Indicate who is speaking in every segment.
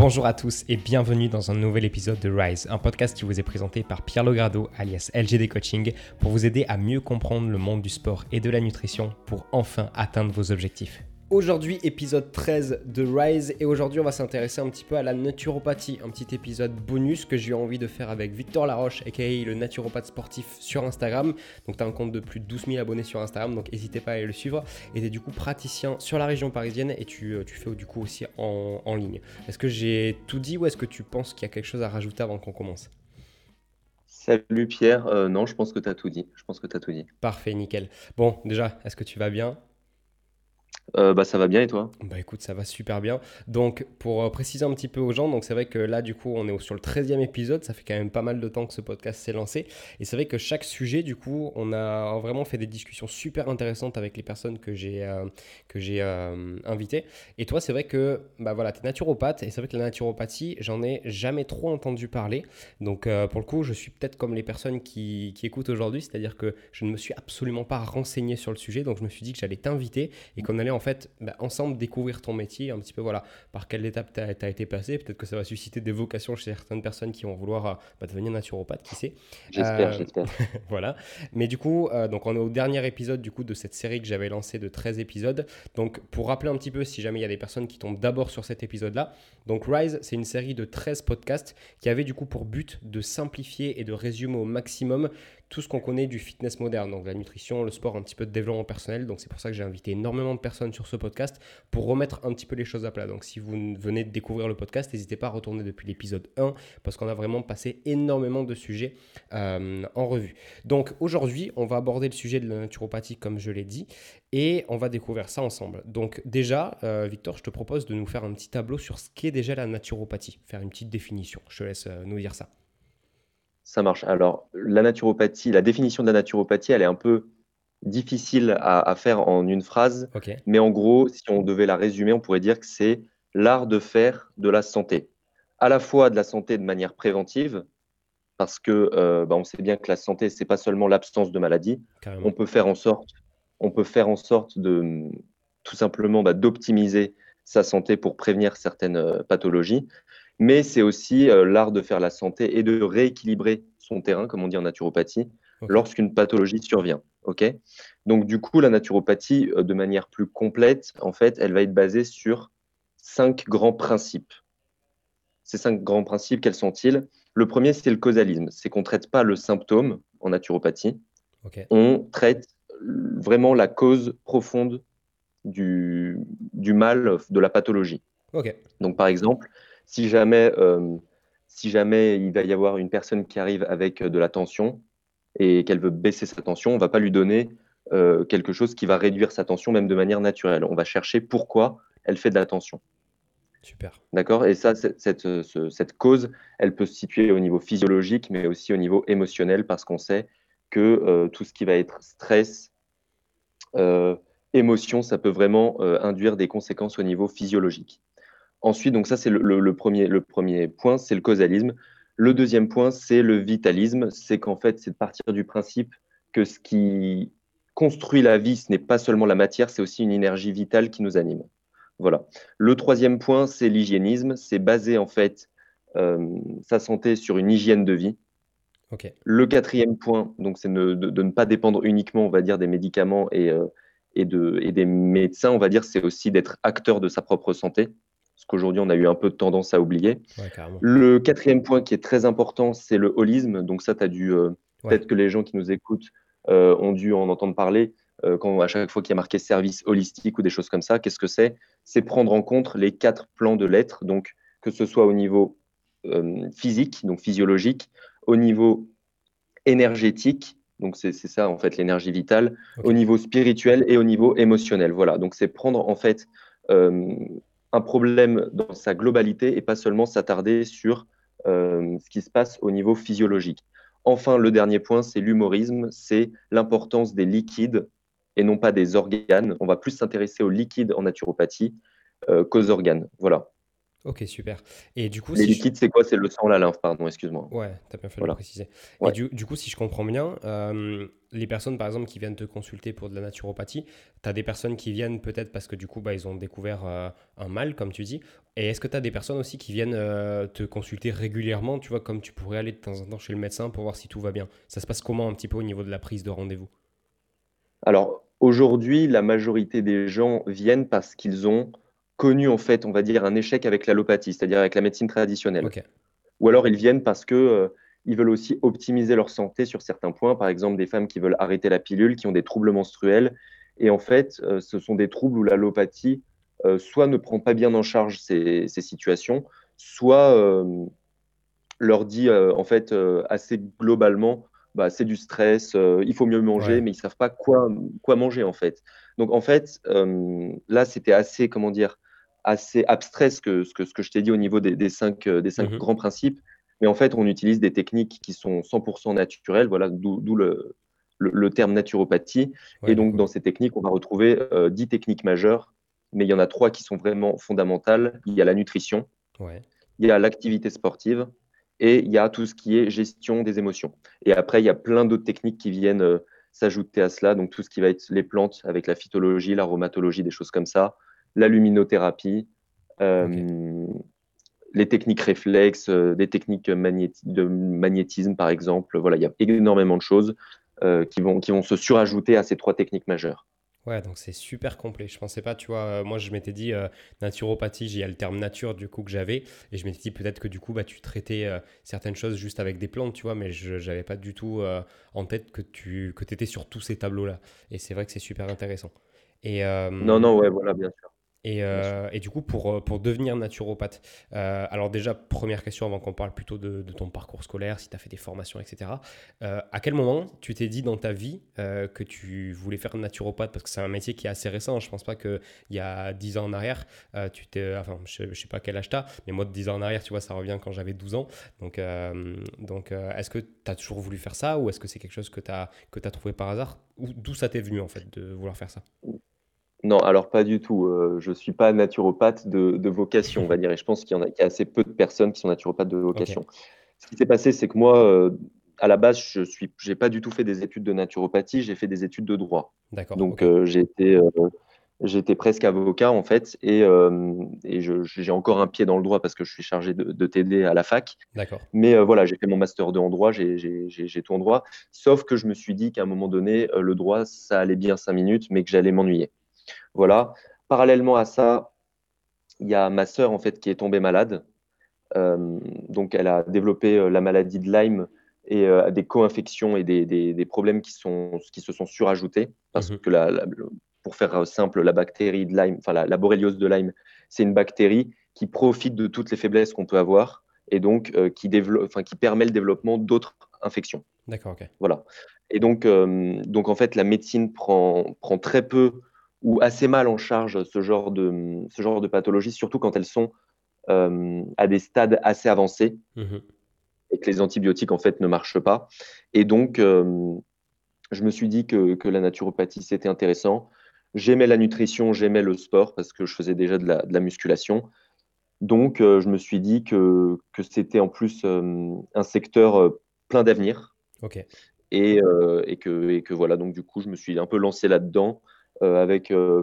Speaker 1: Bonjour à tous et bienvenue dans un nouvel épisode de Rise, un podcast qui vous est présenté par Pierre Logrado alias LGD Coaching pour vous aider à mieux comprendre le monde du sport et de la nutrition pour enfin atteindre vos objectifs. Aujourd'hui, épisode 13 de Rise, et aujourd'hui, on va s'intéresser un petit peu à la naturopathie, un petit épisode bonus que j'ai eu envie de faire avec Victor Laroche, aka le naturopathe sportif sur Instagram. Donc, tu as un compte de plus de 12 000 abonnés sur Instagram, donc n'hésitez pas à aller le suivre. Et tu es du coup praticien sur la région parisienne et tu, euh, tu fais du coup aussi en, en ligne. Est-ce que j'ai tout dit ou est-ce que tu penses qu'il y a quelque chose à rajouter avant qu'on commence?
Speaker 2: Salut Pierre, euh, non, je pense que tu as tout dit. Je pense que tu as tout dit.
Speaker 1: Parfait, nickel. Bon, déjà, est-ce que tu vas bien?
Speaker 2: Euh, bah, ça va bien et toi?
Speaker 1: Bah écoute, ça va super bien. Donc pour euh, préciser un petit peu aux gens, donc c'est vrai que là du coup on est sur le 13e épisode, ça fait quand même pas mal de temps que ce podcast s'est lancé. Et c'est vrai que chaque sujet du coup, on a vraiment fait des discussions super intéressantes avec les personnes que j'ai euh, que invitées. Et toi c'est vrai que bah voilà, tu es naturopathe et c'est vrai que la naturopathie, j'en ai jamais trop entendu parler. Donc pour le coup, je suis peut-être comme les personnes qui, qui écoutent aujourd'hui, c'est-à-dire que je ne me suis absolument pas renseigné sur le sujet, donc je me suis dit que j'allais t'inviter et qu'on allait en en fait bah, ensemble découvrir ton métier, un petit peu voilà, par quelle étape tu as, été passé. Peut-être que ça va susciter des vocations chez certaines personnes qui vont vouloir euh, bah, devenir naturopathe, qui sait.
Speaker 2: J'espère, euh, j'espère.
Speaker 1: voilà. Mais du coup, euh, donc on est au dernier épisode du coup de cette série que j'avais lancée de 13 épisodes. Donc pour rappeler un petit peu, si jamais il y a des personnes qui tombent d'abord sur cet épisode-là, donc Rise, c'est une série de 13 podcasts qui avait du coup pour but de simplifier et de résumer au maximum tout ce qu'on connaît du fitness moderne, donc la nutrition, le sport, un petit peu de développement personnel. Donc c'est pour ça que j'ai invité énormément de personnes sur ce podcast pour remettre un petit peu les choses à plat. Donc si vous venez de découvrir le podcast, n'hésitez pas à retourner depuis l'épisode 1 parce qu'on a vraiment passé énormément de sujets euh, en revue. Donc aujourd'hui, on va aborder le sujet de la naturopathie comme je l'ai dit et on va découvrir ça ensemble. Donc déjà, euh, Victor, je te propose de nous faire un petit tableau sur ce qu'est déjà la naturopathie, faire une petite définition. Je te laisse euh, nous dire ça.
Speaker 2: Ça marche. Alors, la naturopathie, la définition de la naturopathie, elle est un peu difficile à, faire en une phrase. Mais en gros, si on devait la résumer, on pourrait dire que c'est l'art de faire de la santé. À la fois de la santé de manière préventive, parce que euh, bah, on sait bien que la santé, c'est pas seulement l'absence de maladie. On peut faire en sorte, on peut faire en sorte de tout simplement bah, d'optimiser sa santé pour prévenir certaines euh, pathologies mais c'est aussi euh, l'art de faire la santé et de rééquilibrer son terrain, comme on dit en naturopathie, lorsqu'une pathologie survient. Ok? Donc du coup, la naturopathie, euh, de manière plus complète, en fait, elle va être basée sur cinq grands principes. Ces cinq grands principes, quels sont-ils? Le premier, c'est le causalisme. C'est qu'on ne traite pas le symptôme en naturopathie. On traite vraiment la cause profonde du, du mal, de la pathologie. Donc par exemple, si jamais, euh, si jamais il va y avoir une personne qui arrive avec de la tension et qu'elle veut baisser sa tension, on ne va pas lui donner euh, quelque chose qui va réduire sa tension, même de manière naturelle. On va chercher pourquoi elle fait de la tension.
Speaker 1: Super.
Speaker 2: D'accord? Et ça, cette, cette, cause, elle peut se situer au niveau physiologique, mais aussi au niveau émotionnel, parce qu'on sait que euh, tout ce qui va être stress, émotion, ça peut vraiment induire des conséquences au niveau physiologique. Ensuite, donc ça c'est le, premier, le premier point, c'est le causalisme. Le deuxième point, c'est le vitalisme. C'est qu'en fait, c'est de partir du principe que ce qui construit la vie, ce n'est pas seulement la matière, c'est aussi une énergie vitale qui nous anime. Voilà. Le troisième point, c'est l'hygiénisme. C'est baser en fait euh, sa santé sur une hygiène de vie. Le quatrième point, donc, c'est de, ne pas dépendre uniquement, on va dire, des médicaments et, euh, et, de, et des médecins. On va dire, c'est aussi d'être acteur de sa propre santé ce qu'aujourd'hui on a eu un peu de tendance à oublier. le quatrième point qui est très important, c'est le holisme. Donc ça, tu as dû, euh, peut-être que les gens qui nous écoutent euh, ont dû en entendre parler. Euh, quand à chaque fois qu'il y a marqué service holistique ou des choses comme ça, qu'est-ce que c'est? C'est prendre en compte les quatre plans de l'être, donc que ce soit au niveau physique, donc physiologique, au niveau énergétique, donc c'est ça en fait l'énergie vitale, au niveau spirituel et au niveau émotionnel. Voilà, donc c'est prendre en fait un problème dans sa globalité et pas seulement s'attarder sur euh, ce qui se passe au niveau physiologique. Enfin, le dernier point, c'est l'humorisme, c'est l'importance des liquides et non pas des organes. On va plus s'intéresser aux liquides en naturopathie euh, qu'aux organes. Voilà.
Speaker 1: Ok, super. Et du coup,
Speaker 2: Les
Speaker 1: si je...
Speaker 2: liquides, c'est quoi? C'est le sang, la lymphe, pardon, excuse-moi.
Speaker 1: Ouais, t'as bien fait de le
Speaker 2: Voilà.
Speaker 1: préciser. Et
Speaker 2: Ouais.
Speaker 1: du, du coup, si je comprends bien, euh, les personnes, par exemple, qui viennent te consulter pour de la naturopathie, tu as des personnes qui viennent peut-être parce que du coup, bah, ils ont découvert euh, un mal, comme tu dis. Et est-ce que tu as des personnes aussi qui viennent euh, te consulter régulièrement, tu vois, comme tu pourrais aller de temps en temps chez le médecin pour voir si tout va bien? Ça se passe comment un petit peu au niveau de la prise de rendez-vous?
Speaker 2: Alors, aujourd'hui, la majorité des gens viennent parce qu'ils ont connu, en fait, on va dire, un échec avec l'allopathie, c'est-à-dire avec la médecine traditionnelle. Ou alors, ils viennent parce que, euh, ils veulent aussi optimiser leur santé sur certains points. Par exemple, des femmes qui veulent arrêter la pilule, qui ont des troubles menstruels. Et en fait, euh, ce sont des troubles où l'allopathie, euh, soit ne prend pas bien en charge ces, ces situations, soit euh, leur dit en fait assez globalement, bah, c'est du stress, euh, il faut mieux manger,
Speaker 1: ouais,
Speaker 2: mais ils savent pas quoi, quoi manger en fait. Donc en fait, euh, là c'était assez, comment dire, assez abstrait ce que, ce que, ce que je t'ai dit au niveau des, des cinq, euh, des cinq
Speaker 1: Mhm.
Speaker 2: grands principes, mais en fait on utilise des techniques qui sont 100% naturelles, voilà, d'où le, le, le terme naturopathie. Et donc
Speaker 1: cool.
Speaker 2: dans ces techniques, on va retrouver euh, 10 techniques majeures, mais il y en a trois qui sont vraiment fondamentales. Il y a la nutrition,
Speaker 1: Ouais,
Speaker 2: il y a l'activité sportive et il y a tout ce qui est gestion des émotions. Et après, il y a plein d'autres techniques qui viennent euh, s'ajouter à cela. Donc, tout ce qui va être les plantes avec la phytologie, l'aromatologie, des choses comme ça, la luminothérapie, euh, les techniques réflexes, euh, des techniques magnéti- de magnétisme, par exemple. Voilà, il y a énormément de choses euh, qui vont, qui vont se surajouter à ces trois techniques majeures.
Speaker 1: Ouais, donc c'est super complet. Je pensais pas, tu vois, euh, moi je m'étais dit euh, naturopathie, il y a le terme nature du coup que j'avais, et je m'étais dit peut-être que du coup bah, tu traitais euh, certaines choses juste avec des plantes, tu vois, mais je j'avais pas du tout en tête que tu que étais sur tous ces tableaux-là. Et c'est vrai que c'est super intéressant. Et,
Speaker 2: Non, non, ouais, voilà, bien sûr,
Speaker 1: et, euh, et du coup, pour, euh, pour devenir naturopathe, euh, alors déjà, première question avant qu'on parle plutôt de, de ton parcours scolaire, si tu as fait des formations, etc. Euh, à quel moment tu t'es dit dans ta vie que tu voulais faire naturopathe? Parce que c'est un métier qui est assez récent. Je pense pas qu'il y a 10 ans en arrière, tu t'es. Enfin, je, je sais pas quel âge t'as, mais moi, de 10 ans en arrière, tu vois, ça revient quand j'avais 12 ans. Donc, donc est-ce que tu as toujours voulu faire ça ou est-ce que c'est quelque chose que tu as, que tu trouvé par hasard? D'où ça t'est venu en fait de vouloir faire ça?
Speaker 2: Non, alors pas du tout. Euh, je suis pas naturopathe de, de vocation, on va dire. Et je pense qu'il y en a, qu'il y a assez peu de personnes qui sont naturopathes de vocation. Ce qui s'est passé, c'est que moi, euh, à la base, je suis, j'ai pas du tout fait des études de naturopathie, j'ai fait des études de droit.
Speaker 1: d'accord,
Speaker 2: Donc, euh, j'ai été, j'étais presque avocat, en fait, et, et je- j'ai encore un pied dans le droit parce que je suis chargé de, de t'aider à la fac.
Speaker 1: d'accord,
Speaker 2: Mais voilà, j'ai fait mon master 2 en droit, j'ai j'ai- j'ai- j'ai tout en droit. Sauf que je me suis dit qu'à un moment donné, le droit, ça allait bien cinq minutes, mais que j'allais m'ennuyer. Voilà. Parallèlement à ça, il y a ma sœur en fait qui est tombée malade. Euh, donc elle a développé euh, la maladie de Lyme et euh, des co-infections et des, des- des problèmes qui sont, qui se sont surajoutés parce
Speaker 1: Mhm.
Speaker 2: que la- la- le- pour faire simple, la bactérie de Lyme, enfin la, la borréliose de Lyme, c'est une bactérie qui profite de toutes les faiblesses qu'on peut avoir et donc qui développe, qui permet le développement d'autres infections.
Speaker 1: d'accord, ok.
Speaker 2: Voilà. Et donc, donc en fait, la médecine prend, prend très peu ou assez mal en charge ce genre de, ce genre de pathologies, surtout quand elles sont euh, à des stades assez avancés
Speaker 1: Mhm.
Speaker 2: et que les antibiotiques en fait ne marchent pas. Et donc, euh, je me suis dit que, que la naturopathie c'était intéressant. J'aimais la nutrition, j'aimais le sport parce que je faisais déjà de la, de la musculation. Donc, euh, je me suis dit que, que c'était en plus un secteur plein d'avenir
Speaker 1: Ok,
Speaker 2: et, et que, et que voilà, donc du coup, je me suis un peu lancé là-dedans avec euh,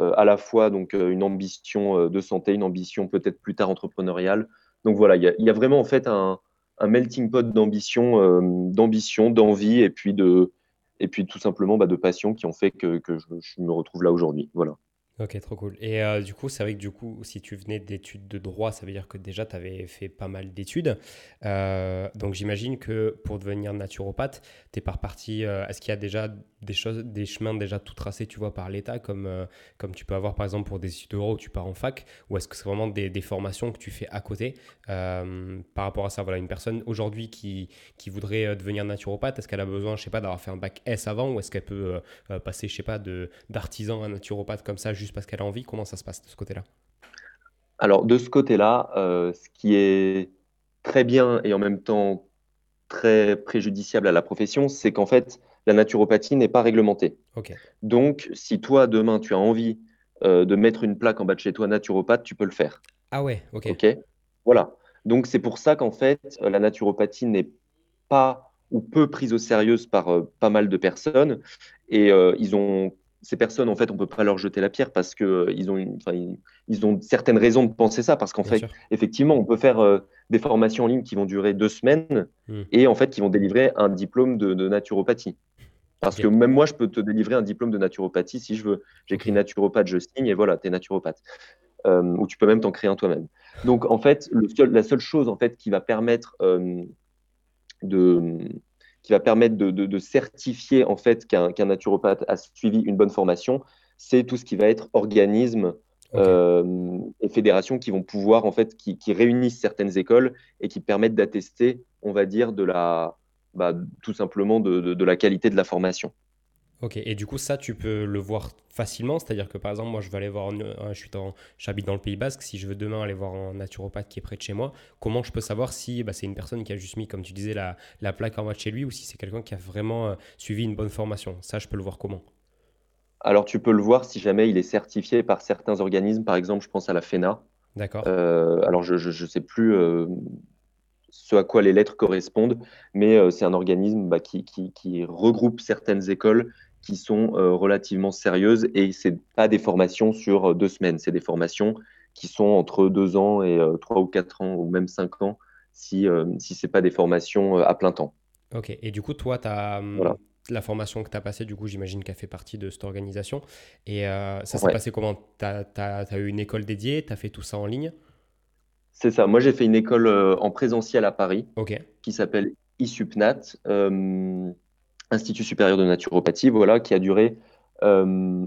Speaker 2: euh, à la fois donc, euh, une ambition euh, de santé, une ambition peut-être plus tard entrepreneuriale. Donc voilà, il y a, vraiment en fait un, melting pot d'ambition, euh, d'ambition, d'envie et puis de et puis tout simplement bah, de passion qui ont fait que, que je, je me retrouve là aujourd'hui. Voilà.
Speaker 1: Ok, trop cool. Et euh, du coup, c'est vrai que du coup, si tu venais d'études de droit, ça veut dire que déjà, tu avais fait pas mal d'études. Euh, donc, j'imagine que pour devenir naturopathe, tu es par partie. euh, Est-ce qu'il y a déjà des choses, des chemins déjà tout tracés, tu vois, par l'État, comme, comme tu peux avoir par exemple pour des études de où tu pars en fac, ou est-ce que c'est vraiment des, formations que tu fais à côté par rapport à ça? Voilà, une personne aujourd'hui qui, qui voudrait devenir naturopathe, est-ce qu'elle a besoin, je sais pas, d'avoir fait un bac S avant, ou est-ce qu'elle peut passer, je sais pas, d'artisan à naturopathe comme ça parce qu'elle a envie Comment ça se passe de ce côté-là?
Speaker 2: Alors de ce côté-là, euh, ce qui est très bien et en même temps très préjudiciable à la profession, c'est qu'en fait, la naturopathie n'est pas réglementée.
Speaker 1: Ok,
Speaker 2: Donc, si toi, demain, tu as envie euh, de mettre une plaque en bas de chez toi naturopathe, tu peux le faire.
Speaker 1: Ah ouais, ok.
Speaker 2: Ok, voilà. Donc c'est pour ça qu'en fait, euh, la naturopathie n'est pas ou peu prise au sérieux par euh, pas mal de personnes. Et euh, ils ont ces personnes, en fait, on peut pas leur jeter la pierre parce que ils ont, une, ils, ont certaines raisons de penser ça. Parce qu'en fait,
Speaker 1: sûr.
Speaker 2: effectivement, on peut faire euh, des formations en ligne qui vont durer deux semaines
Speaker 1: Hmm.
Speaker 2: et en fait qui vont délivrer un diplôme de, de naturopathie. Parce que même moi, je peux te délivrer un diplôme de naturopathie si je veux. J'écris naturopathe, je signe et voilà, tu es naturopathe. Euh, ou tu peux même t'en créer un toi-même. Donc en fait, le seul- la seule chose en fait qui va permettre euh, de qui va permettre de, de- de certifier en fait qu'un naturopathe a suivi une bonne formation, c'est tout ce qui va être organisme euh, et fédérations qui vont pouvoir en fait qui, qui réunissent certaines écoles et qui permettent d'attester, on va dire, de la bah, tout simplement de la qualité de la formation.
Speaker 1: Ok, et du coup, ça, tu peux le voir facilement. C'est-à-dire que par exemple, moi, je vais aller voir, un- je suis dans, j'habite dans le Pays Basque. Si je veux demain aller voir un naturopathe qui est près de chez moi, comment je peux savoir si bah, c'est une personne qui a juste mis, comme tu disais, la, la plaque en bas de chez lui ou si c'est quelqu'un qui a vraiment euh, suivi une bonne formation? Ça, je peux le voir comment?
Speaker 2: Alors tu peux le voir si jamais il est certifié par certains organismes, par exemple, je pense à la FENA.
Speaker 1: D'accord
Speaker 2: Euh, alors je ne sais plus euh, ce à quoi les lettres correspondent, mais euh, c'est un organisme bah, qui, qui- qui regroupe certaines écoles qui sont euh, relativement sérieuses et c'est pas des formations sur euh, deux semaines, c'est des formations qui sont entre deux ans et euh, trois ou quatre ans ou même cinq ans si si c'est pas des formations à plein temps.
Speaker 1: Ok, et du coup, toi, as,
Speaker 2: Voilà.
Speaker 1: la formation que tu as passée, du coup, j'imagine qu'elle fait partie de cette organisation. Et euh, ça s'est
Speaker 2: Ouais.
Speaker 1: passé comment? Tu as, eu une école dédiée? Tu as fait tout ça en ligne?
Speaker 2: C'est ça. Moi j'ai fait une école euh, en présentiel à Paris. Qui s'appelle ISUPNAT, euh, Institut supérieur de naturopathie, voilà, qui a duré euh,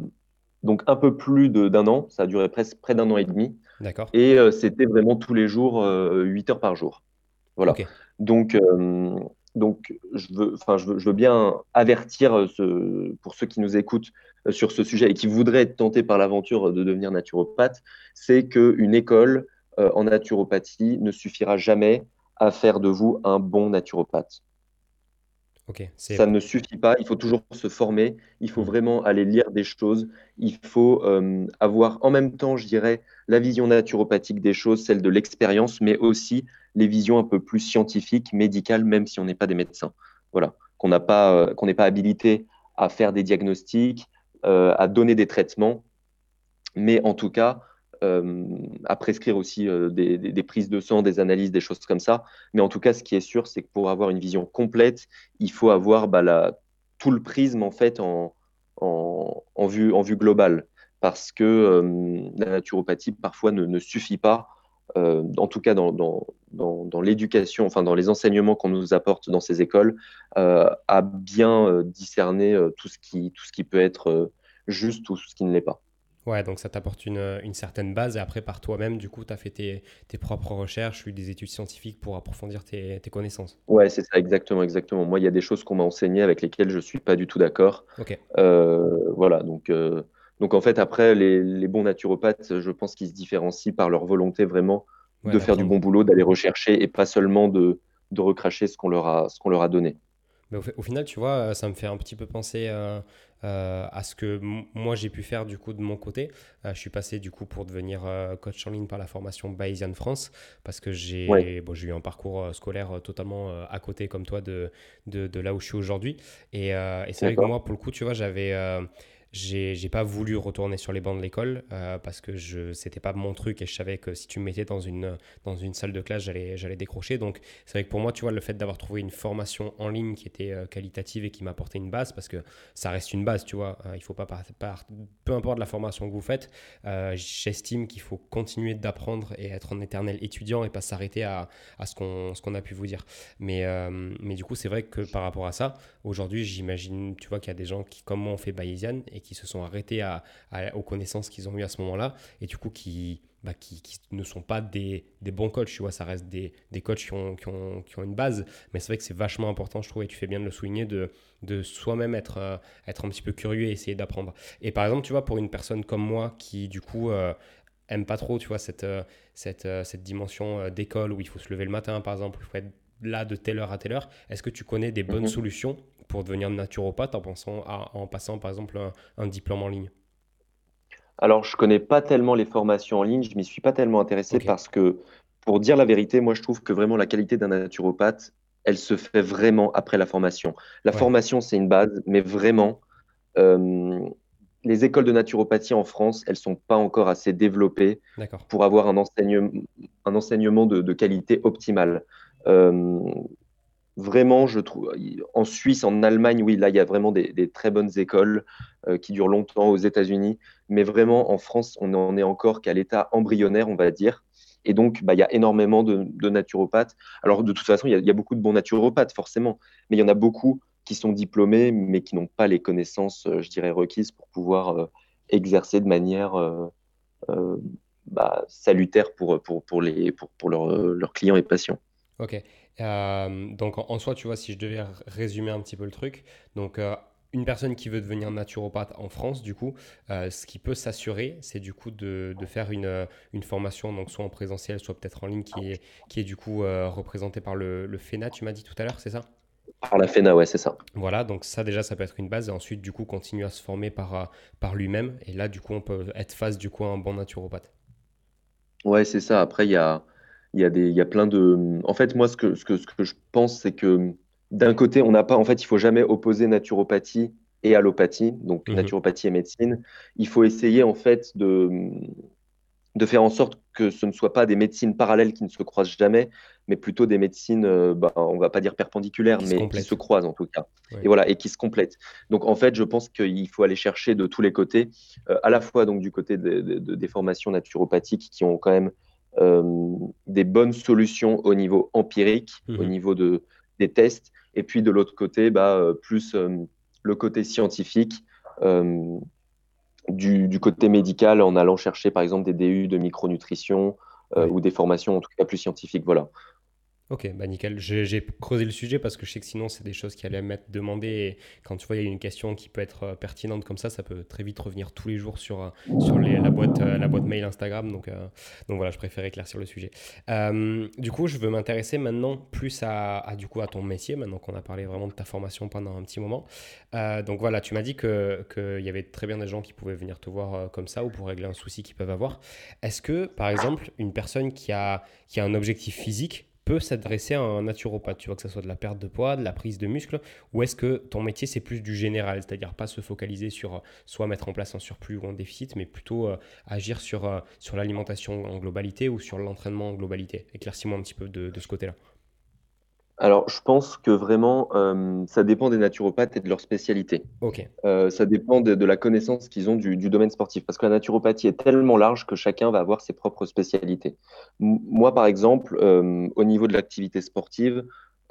Speaker 2: donc un peu plus de- d'un an, ça a duré presque près d'un an et demi,
Speaker 1: d'accord.
Speaker 2: et euh, c'était vraiment tous les jours, euh, 8 heures par jour. Voilà. Donc, euh, donc je veux, je veux, je veux bien avertir ce, pour ceux qui nous écoutent sur ce sujet et qui voudraient être tentés par l'aventure de devenir naturopathe, c'est qu'une école en naturopathie ne suffira jamais à faire de vous un bon naturopathe.
Speaker 1: Ok. C'est
Speaker 2: Ça ne suffit pas, il faut toujours se former, il faut
Speaker 1: Mm.
Speaker 2: vraiment aller lire des choses, il faut euh, avoir en même temps, je dirais, la vision naturopathique des choses, celle de l'expérience, mais aussi les visions un peu plus scientifiques, médicales, même si on n'est pas des médecins. Voilà, qu'on n'a pas, euh, qu'on n'est pas habilité à faire des diagnostics, euh, à donner des traitements, mais en tout cas, à prescrire aussi euh, des, prises de sang, des analyses, des choses comme ça. Mais en tout cas, ce qui est sûr, c'est que pour avoir une vision complète, il faut avoir bah, tout le prisme en fait en, vue, globale. Parce que euh, la naturopathie, parfois, ne, suffit pas, euh, en tout cas dans, l'éducation, enfin dans les enseignements qu'on nous apporte dans ces écoles, euh, à bien euh, discerner euh, tout ce qui, tout ce qui peut être euh, juste ou ce qui ne l'est pas.
Speaker 1: Ouais, donc ça t'apporte une, une certaine base et après par toi-même, du coup, tu as fait tes, tes propres recherches, eu des études scientifiques pour approfondir tes, tes connaissances.
Speaker 2: Ouais, c'est ça, exactement, exactement. Moi, il y a des choses qu'on m'a enseignées avec lesquelles je suis pas du tout d'accord.
Speaker 1: Ok,
Speaker 2: Euh, voilà, donc, euh, donc en fait, après, les, les bons naturopathes, je pense qu'ils se différencient par leur volonté vraiment
Speaker 1: ouais,
Speaker 2: de faire du bon boulot, d'aller rechercher et pas seulement de, de recracher ce qu'on leur a, ce qu'on leur a donné.
Speaker 1: Mais au, fi- au final, tu vois, euh, ça me fait un petit peu penser euh, euh, à ce que moi j'ai pu faire du coup de mon côté. Euh, je suis passé du coup pour devenir coach en ligne par la formation Bayesian France parce que j'ai
Speaker 2: Ouais,
Speaker 1: bon, eu un parcours scolaire totalement à côté comme toi de, de, de là où je suis aujourd'hui. Et, et c'est vrai que moi, pour le coup, tu vois, j'avais. J'ai pas voulu retourner sur les bancs de l'école euh, parce que je c'était pas mon truc et je savais que si tu me mettais dans une dans une salle de classe j'allais j'allais décrocher donc c'est vrai que pour moi, tu vois, le fait d'avoir trouvé une formation en ligne qui était euh, qualitative et qui m'apportait une base, parce que ça reste une base, tu vois, euh, il faut pas par, par- peu importe la formation que vous faites, euh, j'estime qu'il faut continuer d'apprendre et être un éternel étudiant et pas s'arrêter à, à ce qu'on ce qu'on a pu vous dire. Mais, mais du coup, c'est vrai que par rapport à ça, aujourd'hui, j'imagine, tu vois, qu'il y a des gens qui, comme moi, ont fait Bayesian se sont arrêtés à, à- aux connaissances qu'ils ont eues à ce moment-là et du coup qui bah, qui, qui ne sont pas des, des bons coachs, tu vois, ça reste des, des coachs qui ont, qui, ont, qui ont une base, mais c'est vrai que c'est vachement important, je trouve, et tu fais bien de le souligner, de, de soi-même être, euh, être un petit peu curieux et essayer d'apprendre. Et par exemple, tu vois, pour une personne comme moi qui, du coup, euh, aime pas trop, tu vois, cette, euh, cette, euh, cette dimension d'école où il faut se lever le matin, par exemple, il faut être là de telle heure à telle heure, est-ce que tu connais des bonnes
Speaker 2: Mhm.
Speaker 1: solutions pour devenir naturopathe en, pensant à- en passant, par exemple, un, un diplôme en ligne
Speaker 2: Alors, je connais pas tellement les formations en ligne, je m'y suis pas tellement intéressé parce que, pour dire la vérité, moi, je trouve que vraiment la qualité d'un naturopathe, elle se fait vraiment après la formation. La
Speaker 1: ouais,
Speaker 2: formation, c'est une base, mais vraiment, euh, les écoles de naturopathie en France, elles sont pas encore assez développées pour avoir un enseignement, un enseignement de, de qualité optimale. Euh, Vraiment, je trouve, en Suisse, en Allemagne, oui, là, il y a vraiment des, très bonnes écoles euh, qui durent longtemps aux États-Unis. Mais vraiment, en France, on n'en est encore qu'à l'état embryonnaire, on va dire. Et donc, bah, il y a énormément de, naturopathes. Alors, de toute façon, il y, a, beaucoup de bons naturopathes, forcément. Mais il y en a beaucoup qui sont diplômés, mais qui n'ont pas les connaissances, euh, je dirais, requises pour pouvoir euh, exercer de manière bah, salutaire pour, leurs clients et patients.
Speaker 1: Ok. Euh, donc en, en soi, tu vois, si je devais résumer un petit peu le truc, donc euh, une personne qui veut devenir naturopathe en France, du coup, euh, ce qui peut s'assurer, c'est du coup de, de faire une, une formation, donc soit en présentiel, soit peut-être en ligne, qui est, qui est du coup représentée par le, le FENA, tu m'as dit tout à l'heure, c'est ça?
Speaker 2: Par la FENA, ouais, c'est ça.
Speaker 1: Voilà, donc ça déjà, ça peut être une base, et ensuite, du coup, continuer à se former par, par lui-même, et là, du coup, on peut être face, du coup, à un bon naturopathe.
Speaker 2: Ouais, c'est ça. Après, il y a, il y a des, il y a plein de. En fait, moi, ce que, ce que, ce que je pense, c'est que d'un côté, on n'a pas. En fait, il faut jamais opposer naturopathie et allopathie, donc
Speaker 1: Mhm.
Speaker 2: naturopathie et médecine. Il faut essayer, en fait, de, de faire en sorte que ce ne soit pas des médecines parallèles qui ne se croisent jamais, mais plutôt des médecines, euh, bah, on va pas dire perpendiculaires,
Speaker 1: Qui
Speaker 2: mais qui se croisent en tout cas. Et voilà, et qui se complètent. Donc, en fait, je pense qu'il faut aller chercher de tous les côtés, euh, à la fois donc du côté de- de- de- des formations naturopathiques qui ont quand même des bonnes solutions au niveau empirique, au
Speaker 1: Mhm.
Speaker 2: niveau de, des tests, et puis de l'autre côté, bah, euh, plus euh, le côté scientifique. euh, du, du côté médical en allant chercher par exemple des DU de micronutrition euh, ou des formations en tout cas plus scientifiques. Voilà.
Speaker 1: Ok, bah nickel. J'ai creusé le sujet parce que je sais que sinon, c'est des choses qui allaient m'être demandées. Et quand tu vois, il y a une question qui peut être euh, pertinente comme ça, ça peut très vite revenir tous les jours sur, euh, sur la, boîte, euh, la boîte mail Instagram. Donc, donc voilà, je préfère éclaircir le sujet. Du coup, je veux m'intéresser maintenant plus à, du coup, à ton métier, maintenant qu'on a parlé vraiment de ta formation pendant un petit moment. Donc voilà, tu m'as dit que, qu'il y avait très bien des gens qui pouvaient venir te voir comme ça ou pour régler un souci qu'ils peuvent avoir. Est-ce que, par exemple, une personne qui a, qui a un objectif physique peut s'adresser à un naturopathe, tu vois, que ce soit de la perte de poids, de la prise de muscle, ou est-ce que ton métier c'est plus du général, c'est-à-dire pas se focaliser sur euh, soit mettre en place un surplus ou un déficit, mais plutôt euh, agir sur, euh, sur l'alimentation en globalité ou sur l'entraînement en globalité? Éclaircis-moi un petit peu de, de ce côté-là.
Speaker 2: Alors, je pense que vraiment, euh, ça dépend des naturopathes et de leur spécialité.
Speaker 1: Ok,
Speaker 2: Euh, ça dépend de, de la connaissance qu'ils ont du, du domaine sportif. Parce que la naturopathie est tellement large que chacun va avoir ses propres spécialités. M- moi, par exemple, euh, au niveau de l'activité sportive,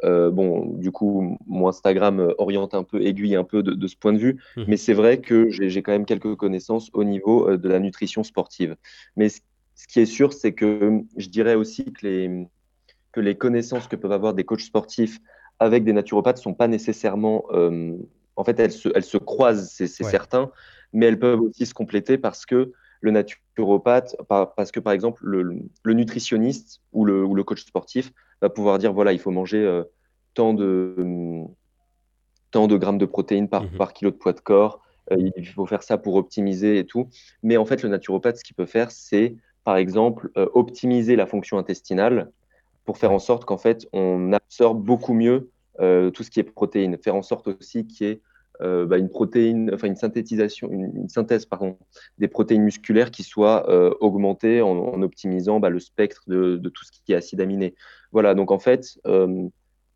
Speaker 2: bon, du coup, mon Instagram oriente un peu, aiguille un peu de, de ce point de vue, mais
Speaker 1: Mhm.
Speaker 2: c'est vrai que j'ai quand même quelques connaissances au niveau de la nutrition sportive. Mais ce, ce qui est sûr, c'est que je dirais aussi que les, que les connaissances que peuvent avoir des coachs sportifs avec des naturopathes sont pas nécessairement, euh, en fait, elles se, elles se croisent, c'est
Speaker 1: ouais,
Speaker 2: certain, mais elles peuvent aussi se compléter parce que le naturopathe, par- parce que par exemple, le, le nutritionniste ou le, ou le coach sportif va pouvoir dire, voilà, il faut manger euh, tant de, hum, tant de grammes de protéines par,
Speaker 1: Mhm.
Speaker 2: par kilo de poids de corps, euh, il faut faire ça pour optimiser et tout. Mais en fait, le naturopathe, ce qu'il peut faire, c'est, par exemple, euh, optimiser la fonction intestinale pour faire en sorte qu'en fait, on absorbe beaucoup mieux euh, tout ce qui est protéines. Faire en sorte aussi qu'il y ait euh, bah, une protéine, enfin une synthétisation, une, une synthèse, pardon, des protéines musculaires qui soient euh, augmentées en, en optimisant bah, le spectre de, de tout ce qui est acide aminé. Voilà, donc en fait,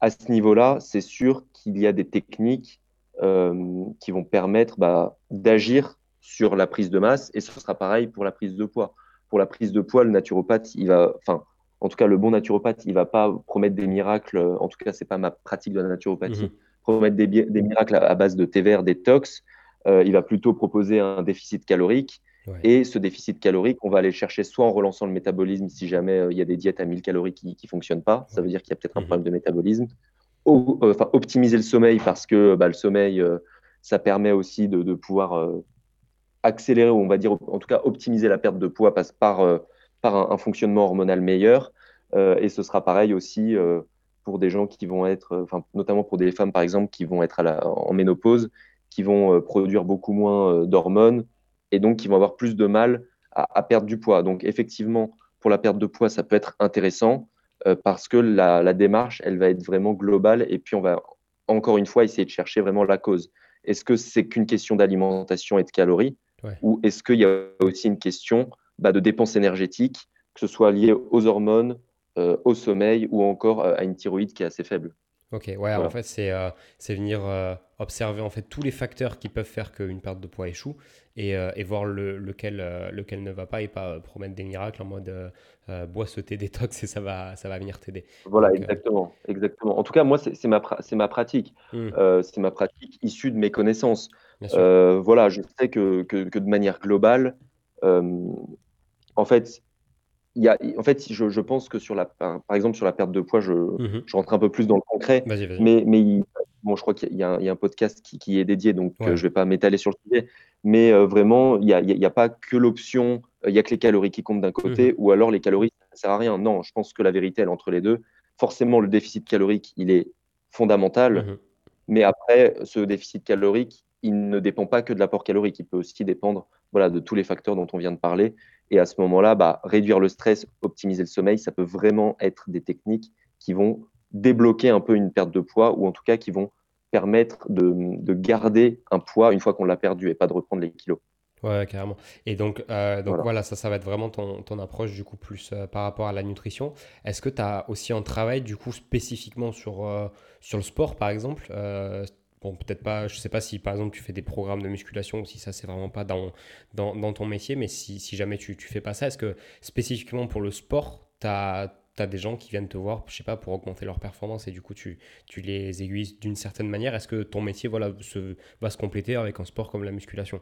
Speaker 2: à ce niveau-là, c'est sûr qu'il y a des techniques qui vont permettre bah, d'agir sur la prise de masse et ce sera pareil pour la prise de poids. Pour la prise de poids, le naturopathe, il va, enfin, en tout cas, le bon naturopathe, il va pas promettre des miracles. En tout cas, c'est pas ma pratique de la naturopathie.
Speaker 1: Mhm.
Speaker 2: Promettre des, des miracles à, à base de thé vert, détox. Euh, il va plutôt proposer un déficit calorique.
Speaker 1: ouais,
Speaker 2: Et ce déficit calorique, on va aller le chercher soit en relançant le métabolisme, si jamais euh, il y a des diètes à 1000 calories qui ne fonctionnent pas, ça veut dire qu'il y a peut-être un
Speaker 1: Mhm.
Speaker 2: problème de métabolisme. Ou, euh, enfin, optimiser le sommeil parce que bah, le sommeil, euh, ça permet aussi de, de pouvoir euh, accélérer, ou on va dire en tout cas optimiser la perte de poids passe par, euh, par un, un fonctionnement hormonal meilleur. Euh, et ce sera pareil aussi euh, pour des gens qui vont être, euh, enfin, notamment pour des femmes par exemple qui vont être à la, en ménopause, qui vont produire beaucoup moins d'hormones. et donc qui vont avoir plus de mal à, perdre du poids. Donc effectivement, pour la perte de poids, ça peut être intéressant euh, parce que la, démarche, elle va être vraiment globale et puis on va encore une fois essayer de chercher vraiment la cause. Est-ce que c'est qu'une question d'alimentation et de calories ou est-ce qu'il y a aussi une question bah, de dépenses énergétiques, que ce soit lié aux hormones, euh, au sommeil ou encore euh, à une thyroïde qui est assez faible
Speaker 1: Ok, ouais, en fait, c'est euh, venir euh, observer en fait tous les facteurs qui peuvent faire qu'une perte de poids échoue et, et voir le, lequel, lequel ne va pas et pas promettre des miracles en mode bois ce thé détox et ça va, ça va venir t'aider.
Speaker 2: Voilà, exactement, exactement. En tout cas, moi, c'est ma, c'est ma pratique. Mmh. c'est ma pratique issue de mes connaissances. voilà, je sais que, que, que, de manière globale, en fait, il y a, en fait, je, je, pense que sur la, par exemple, sur la perte de poids, je, mmh je rentre un peu plus dans le concret. Mais, mais bon, je crois qu'il y, a un podcast qui, qui est dédié, donc euh, je ne vais pas m'étaler sur le sujet. Mais euh, vraiment, il n'y a, y a, pas que l'option, euh, il n'y a que les calories qui comptent d'un côté, mmh ou alors les calories, ça ne sert à rien. Non, je pense que la vérité, elle est entre les deux. Forcément, le déficit calorique, il est fondamental. Mmh mais après, ce déficit calorique, il ne dépend pas que de l'apport calorique. Il peut aussi dépendre voilà, de tous les facteurs dont on vient de parler. Et à ce moment-là, bah, réduire le stress, optimiser le sommeil, ça peut vraiment être des techniques qui vont débloquer un peu une perte de poids ou en tout cas qui vont permettre de, garder un poids une fois qu'on l'a perdu et pas de reprendre les kilos.
Speaker 1: Ouais, carrément. Et donc, euh, donc voilà. ça, ça va être vraiment ton, ton approche du coup plus euh, par rapport à la nutrition. Est-ce que tu as aussi un travail du coup spécifiquement sur, euh, sur le sport par exemple Bon, peut-être pas, je sais pas si par exemple tu fais des programmes de musculation ou si ça c'est vraiment pas dans, dans, ton métier, mais si, si jamais tu, tu fais pas ça, est-ce que spécifiquement pour le sport, tu as, des gens qui viennent te voir, je sais pas, pour augmenter leur performance et du coup tu, tu les aiguises d'une certaine manière? Est-ce que ton métier voilà, se, va se compléter avec un sport comme la musculation?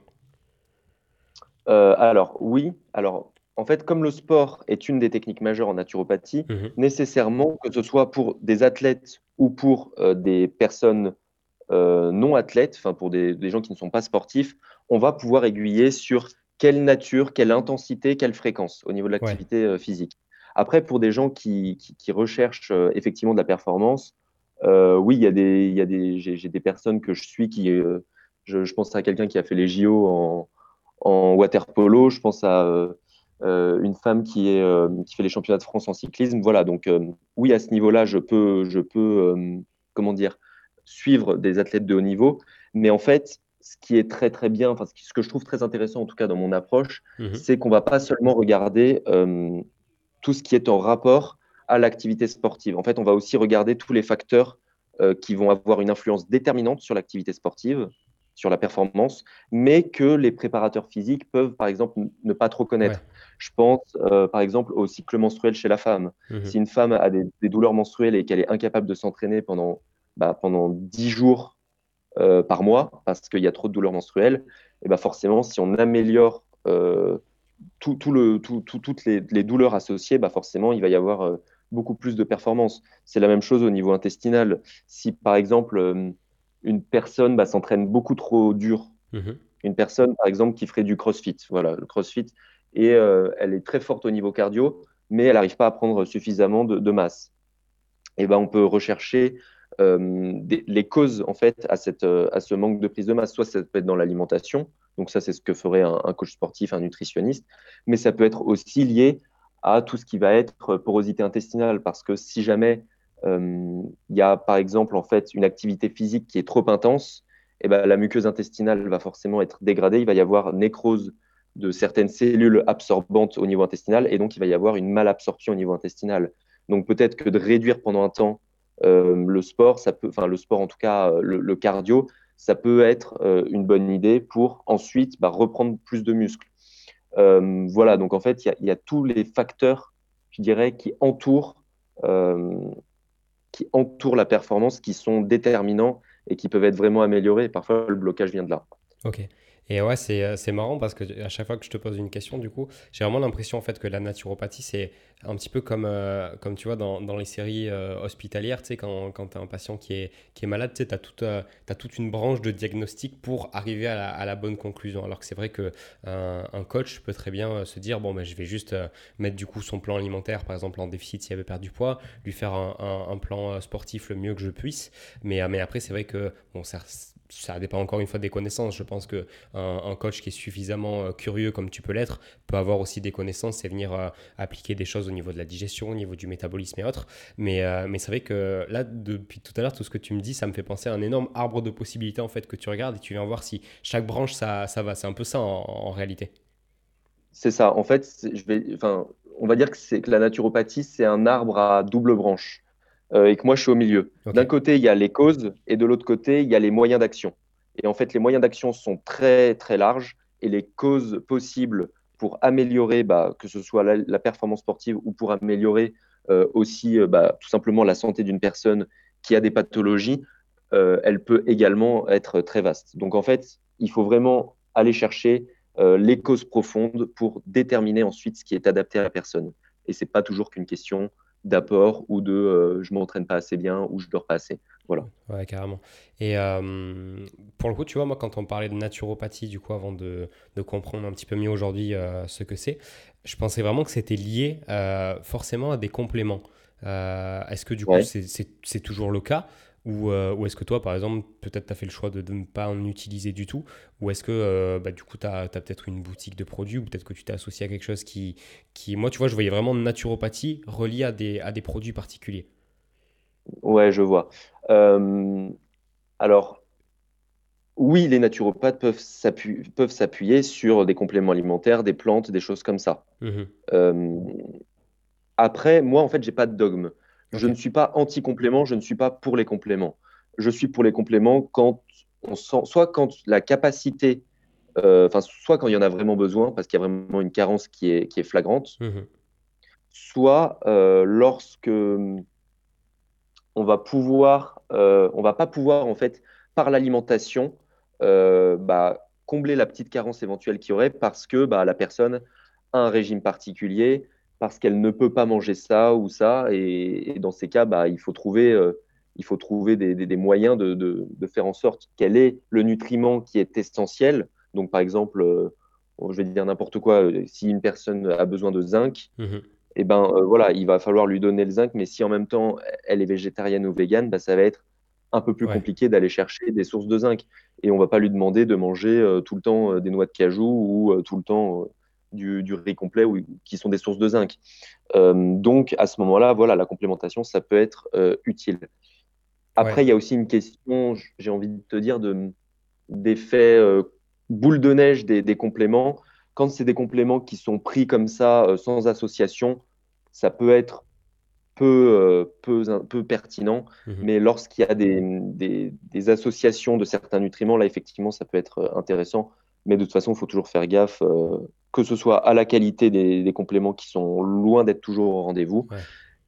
Speaker 2: Euh, Alors oui, alors en fait, comme le sport est une des techniques majeures en naturopathie, mmh nécessairement, que ce soit pour des athlètes ou pour euh, des personnes euh, non athlètes, enfin pour des, gens qui ne sont pas sportifs, on va pouvoir aiguiller sur quelle nature, quelle intensité, quelle fréquence au niveau de l'activité euh, physique. Après, pour des gens qui, recherchent euh, effectivement de la performance, oui, il y a des, y a des, j'ai des personnes que je suis qui, je, pense à quelqu'un qui a fait les JO en, en water polo, je pense à une femme qui, est, qui fait les championnats de France en cyclisme. Voilà, donc oui, à ce niveau-là, je peux, je peux comment dire, suivre des athlètes de haut niveau. Mais en fait, ce qui est très très bien, enfin, ce que je trouve très intéressant en tout cas dans mon approche, mhm. c'est qu'on va pas seulement regarder euh, tout ce qui est en rapport à l'activité sportive. En fait, on va aussi regarder tous les facteurs euh, qui vont avoir une influence déterminante sur l'activité sportive, sur la performance, mais que les préparateurs physiques peuvent, par exemple, ne pas trop connaître. Je pense, euh, par exemple, au cycle menstruel chez la femme. Mhm. Si une femme a des douleurs menstruelles et qu'elle est incapable de s'entraîner pendant bah, pendant 10 jours euh, par mois parce qu'il y a trop de douleurs menstruelles, et bah forcément, si on améliore euh, tout, le, toutes les, douleurs associées, bah forcément, il va y avoir euh, beaucoup plus de performance. C'est la même chose au niveau intestinal. Si par exemple, une personne bah, s'entraîne beaucoup trop dur, mmh une personne par exemple qui ferait du crossfit, voilà, le crossfit, et elle est très forte au niveau cardio, mais elle n'arrive pas à prendre suffisamment de, masse. Et ben, on peut rechercher euh, les causes en fait euh, à ce manque de prise de masse. Soit ça peut être dans l'alimentation, donc ça c'est ce que ferait un, coach sportif, un nutritionniste, mais ça peut être aussi lié à tout ce qui va être porosité intestinale, parce que si jamais euh, il y a par exemple en fait une activité physique qui est trop intense, eh ben, la muqueuse intestinale va forcément être dégradée, il va y avoir nécrose de certaines cellules absorbantes au niveau intestinal, et donc il va y avoir une malabsorption au niveau intestinal. Donc peut-être que de réduire pendant un temps le sport, ça peut, enfin le sport en tout cas, euh, le, cardio, ça peut être euh, une bonne idée pour ensuite bah, reprendre plus de muscles. voilà, donc en fait, il y, a tous les facteurs, je dirais, qui entourent, qui entourent la performance, qui sont déterminants et qui peuvent être vraiment améliorés. Parfois, le blocage vient de là.
Speaker 1: Ok. Et ouais, c'est marrant parce que à chaque fois que je te pose une question, du coup, j'ai vraiment l'impression en fait que la naturopathie, c'est un petit peu comme, euh, comme tu vois dans, dans les séries euh, hospitalières, tu sais, quand, quand tu as un patient qui est, qui est malade, tu sais, as, toute, euh, toute une branche de diagnostic pour arriver à la, bonne conclusion. Alors que c'est vrai qu'un un coach peut très bien se dire, bon, ben, je vais juste mettre du coup son plan alimentaire, par exemple en déficit s'il avait perdu du poids, lui faire un, un, plan sportif le mieux que je puisse. Mais, mais après, c'est vrai que bon, ça, ça dépend encore une fois des connaissances. Je pense qu'un un coach qui est suffisamment euh, curieux comme tu peux l'être peut avoir aussi des connaissances et venir euh, appliquer des choses au niveau de la digestion, au niveau du métabolisme et autres. Mais, euh, mais c'est vrai que là, depuis tout à l'heure, tout ce que tu me dis, ça me fait penser à un énorme arbre de possibilités en fait que tu regardes et tu viens voir si chaque branche ça, ça va. C'est un peu ça en, réalité.
Speaker 2: C'est ça. En fait, je vais, enfin, on va dire que, que la naturopathie, c'est un arbre à double branche. Euh, et que moi je suis au milieu. D'un côté, il y a les causes et de l'autre côté, il y a les moyens d'action. Et en fait, les moyens d'action sont très très larges et les causes possibles pour améliorer, bah, que ce soit la, performance sportive ou pour améliorer euh, aussi euh, bah, tout simplement la santé d'une personne qui a des pathologies, elle peut également être très vaste. Donc en fait, il faut vraiment aller chercher les causes profondes pour déterminer ensuite ce qui est adapté à la personne. Et c'est pas toujours qu'une question d'apport ou de euh, je m'entraîne pas assez bien ou je dors pas assez. Voilà.
Speaker 1: Ouais, carrément. Et euh, pour le coup, tu vois, moi, quand on parlait de naturopathie, du coup, avant de, de comprendre un petit peu mieux aujourd'hui euh, ce que c'est, je pensais vraiment que c'était lié forcément à des compléments. Est-ce que du coup, c'est toujours le cas? Euh, ou, est-ce que toi, par exemple, peut-être tu as fait le choix de, ne pas en utiliser du tout Ou est-ce que euh, bah, du coup, tu as, peut-être une boutique de produits ou peut-être que tu t'es associé à quelque chose qui, qui... Moi, tu vois, je voyais vraiment naturopathie reliée à des, à des produits particuliers.
Speaker 2: Ouais, je vois. Euh, alors, oui, les naturopathes peuvent s'appuyer sur des compléments alimentaires, des plantes, des choses comme ça. Mmh après, moi, en fait, j'ai pas de dogme. Je ne suis pas anti-complément, je ne suis pas pour les compléments. Je suis pour les compléments quand on sent, soit quand la capacité, euh, enfin, soit quand il y en a vraiment besoin, parce qu'il y a vraiment une carence qui est, qui est flagrante, mhm. soit euh, lorsque on va pouvoir, euh, on va pas pouvoir en fait par l'alimentation bah, combler la petite carence éventuelle qu'il y aurait parce que bah, la personne a un régime particulier, parce qu'elle ne peut pas manger ça ou ça. Et, dans ces cas, bah, il faut trouver, euh, il faut trouver des, moyens de, faire en sorte qu'elle ait le nutriment qui est essentiel. Donc, par exemple, euh, je vais dire n'importe quoi, euh, si une personne a besoin de zinc, mhm. et eh ben, voilà, il va falloir lui donner le zinc. Mais si en même temps, elle est végétarienne ou végane, bah, ça va être un peu plus compliqué d'aller chercher des sources de zinc. Et on va pas lui demander de manger tout le temps des noix de cajou ou tout le temps du, riz complet ou, qui sont des sources de zinc. Euh, donc, à ce moment-là, voilà, la complémentation, ça peut être euh, utile. Après, il y a aussi une question, j'ai envie de te dire, d'effet euh, boule de neige des, compléments. Quand c'est des compléments qui sont pris comme ça, sans association, ça peut être peu, peu, peu pertinent. Mmh Mais lorsqu'il y a des, des, associations de certains nutriments, là, effectivement, ça peut être intéressant. Mais de toute façon, il faut toujours faire gaffe, euh, que ce soit à la qualité des, compléments qui sont loin d'être toujours au rendez-vous,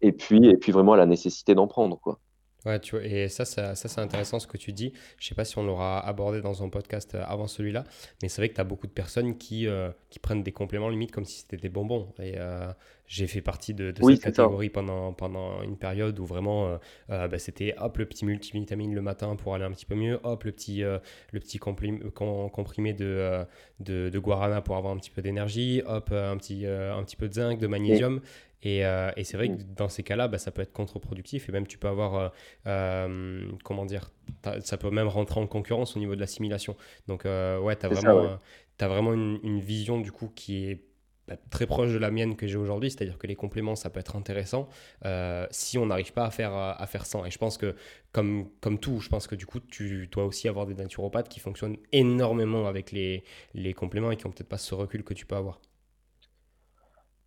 Speaker 2: et, puis, et puis vraiment à la nécessité d'en prendre. Quoi.
Speaker 1: Ouais, tu vois, et ça, ça, ça c'est intéressant ce que tu dis. Je sais pas si on l'aura abordé dans un podcast euh, avant celui-là, mais c'est vrai que tu as beaucoup de personnes qui, euh, qui prennent des compléments limite comme si c'était des bonbons. Et euh, j'ai fait partie de, cette catégorie pendant, pendant une période où vraiment bah, c'était hop le petit multivitamine le matin pour aller un petit peu mieux, hop le petit, le petit comprimé de, de, de, guarana pour avoir un petit peu d'énergie, hop un petit, un petit peu de zinc, de magnésium. Euh, et, c'est vrai que mm. dans ces cas-là, bah, ça peut être contre-productif et même tu peux avoir, euh, euh, comment dire, ça peut même rentrer en concurrence au niveau de l'assimilation. Donc, ouais, tu as, vraiment, as vraiment une, vision du coup qui est bah, très proche de la mienne que j'ai aujourd'hui, c'est-à-dire que les compléments, ça peut être intéressant si on n'arrive pas à faire, à faire sans. Et je pense que, comme, comme tout, je pense que du coup, tu dois aussi avoir des naturopathes qui fonctionnent énormément avec les, les compléments et qui n'ont peut-être pas ce recul que tu peux avoir.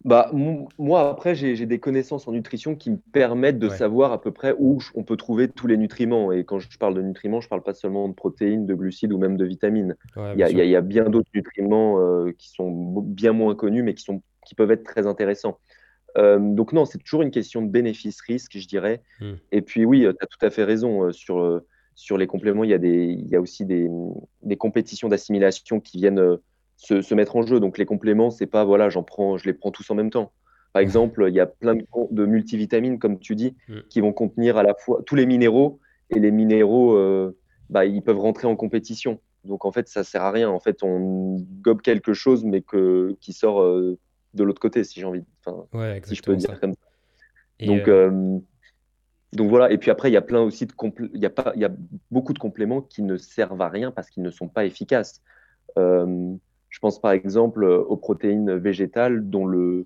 Speaker 2: Bah, moi, après, j'ai des connaissances en nutrition qui me permettent de savoir à peu près où on peut trouver tous les nutriments. Et quand je parle de nutriments, je ne parle pas seulement de protéines, de glucides ou même de vitamines. il, y a, bien d'autres nutriments euh, qui sont bien moins connus, mais qui, sont, qui peuvent être très intéressants. Euh, donc non, c'est toujours une question de bénéfice-risque, je dirais. Hmm. Et puis oui, tu as tout à fait raison. Euh, sur, sur les compléments, il y a, des, il y a aussi des, des compétitions d'assimilation qui viennent se, mettre en jeu. Donc les compléments, c'est pas voilà, j'en prends, je les prends tous en même temps. Par exemple, il y a plein de, multivitamines, comme tu dis, mm. qui vont contenir à la fois tous les minéraux et les minéraux, euh, bah, ils peuvent rentrer en compétition. Donc en fait, ça sert à rien. En fait, on gobe quelque chose, mais que, qui sort euh, de l'autre côté, si j'ai envie, enfin, si je peux dire comme ça. Donc, euh, donc voilà, et puis après, il y a plein aussi de il y a pas, il y a beaucoup de compléments qui ne servent à rien parce qu'ils ne sont pas efficaces. Euh, je pense par exemple aux protéines végétales dont le,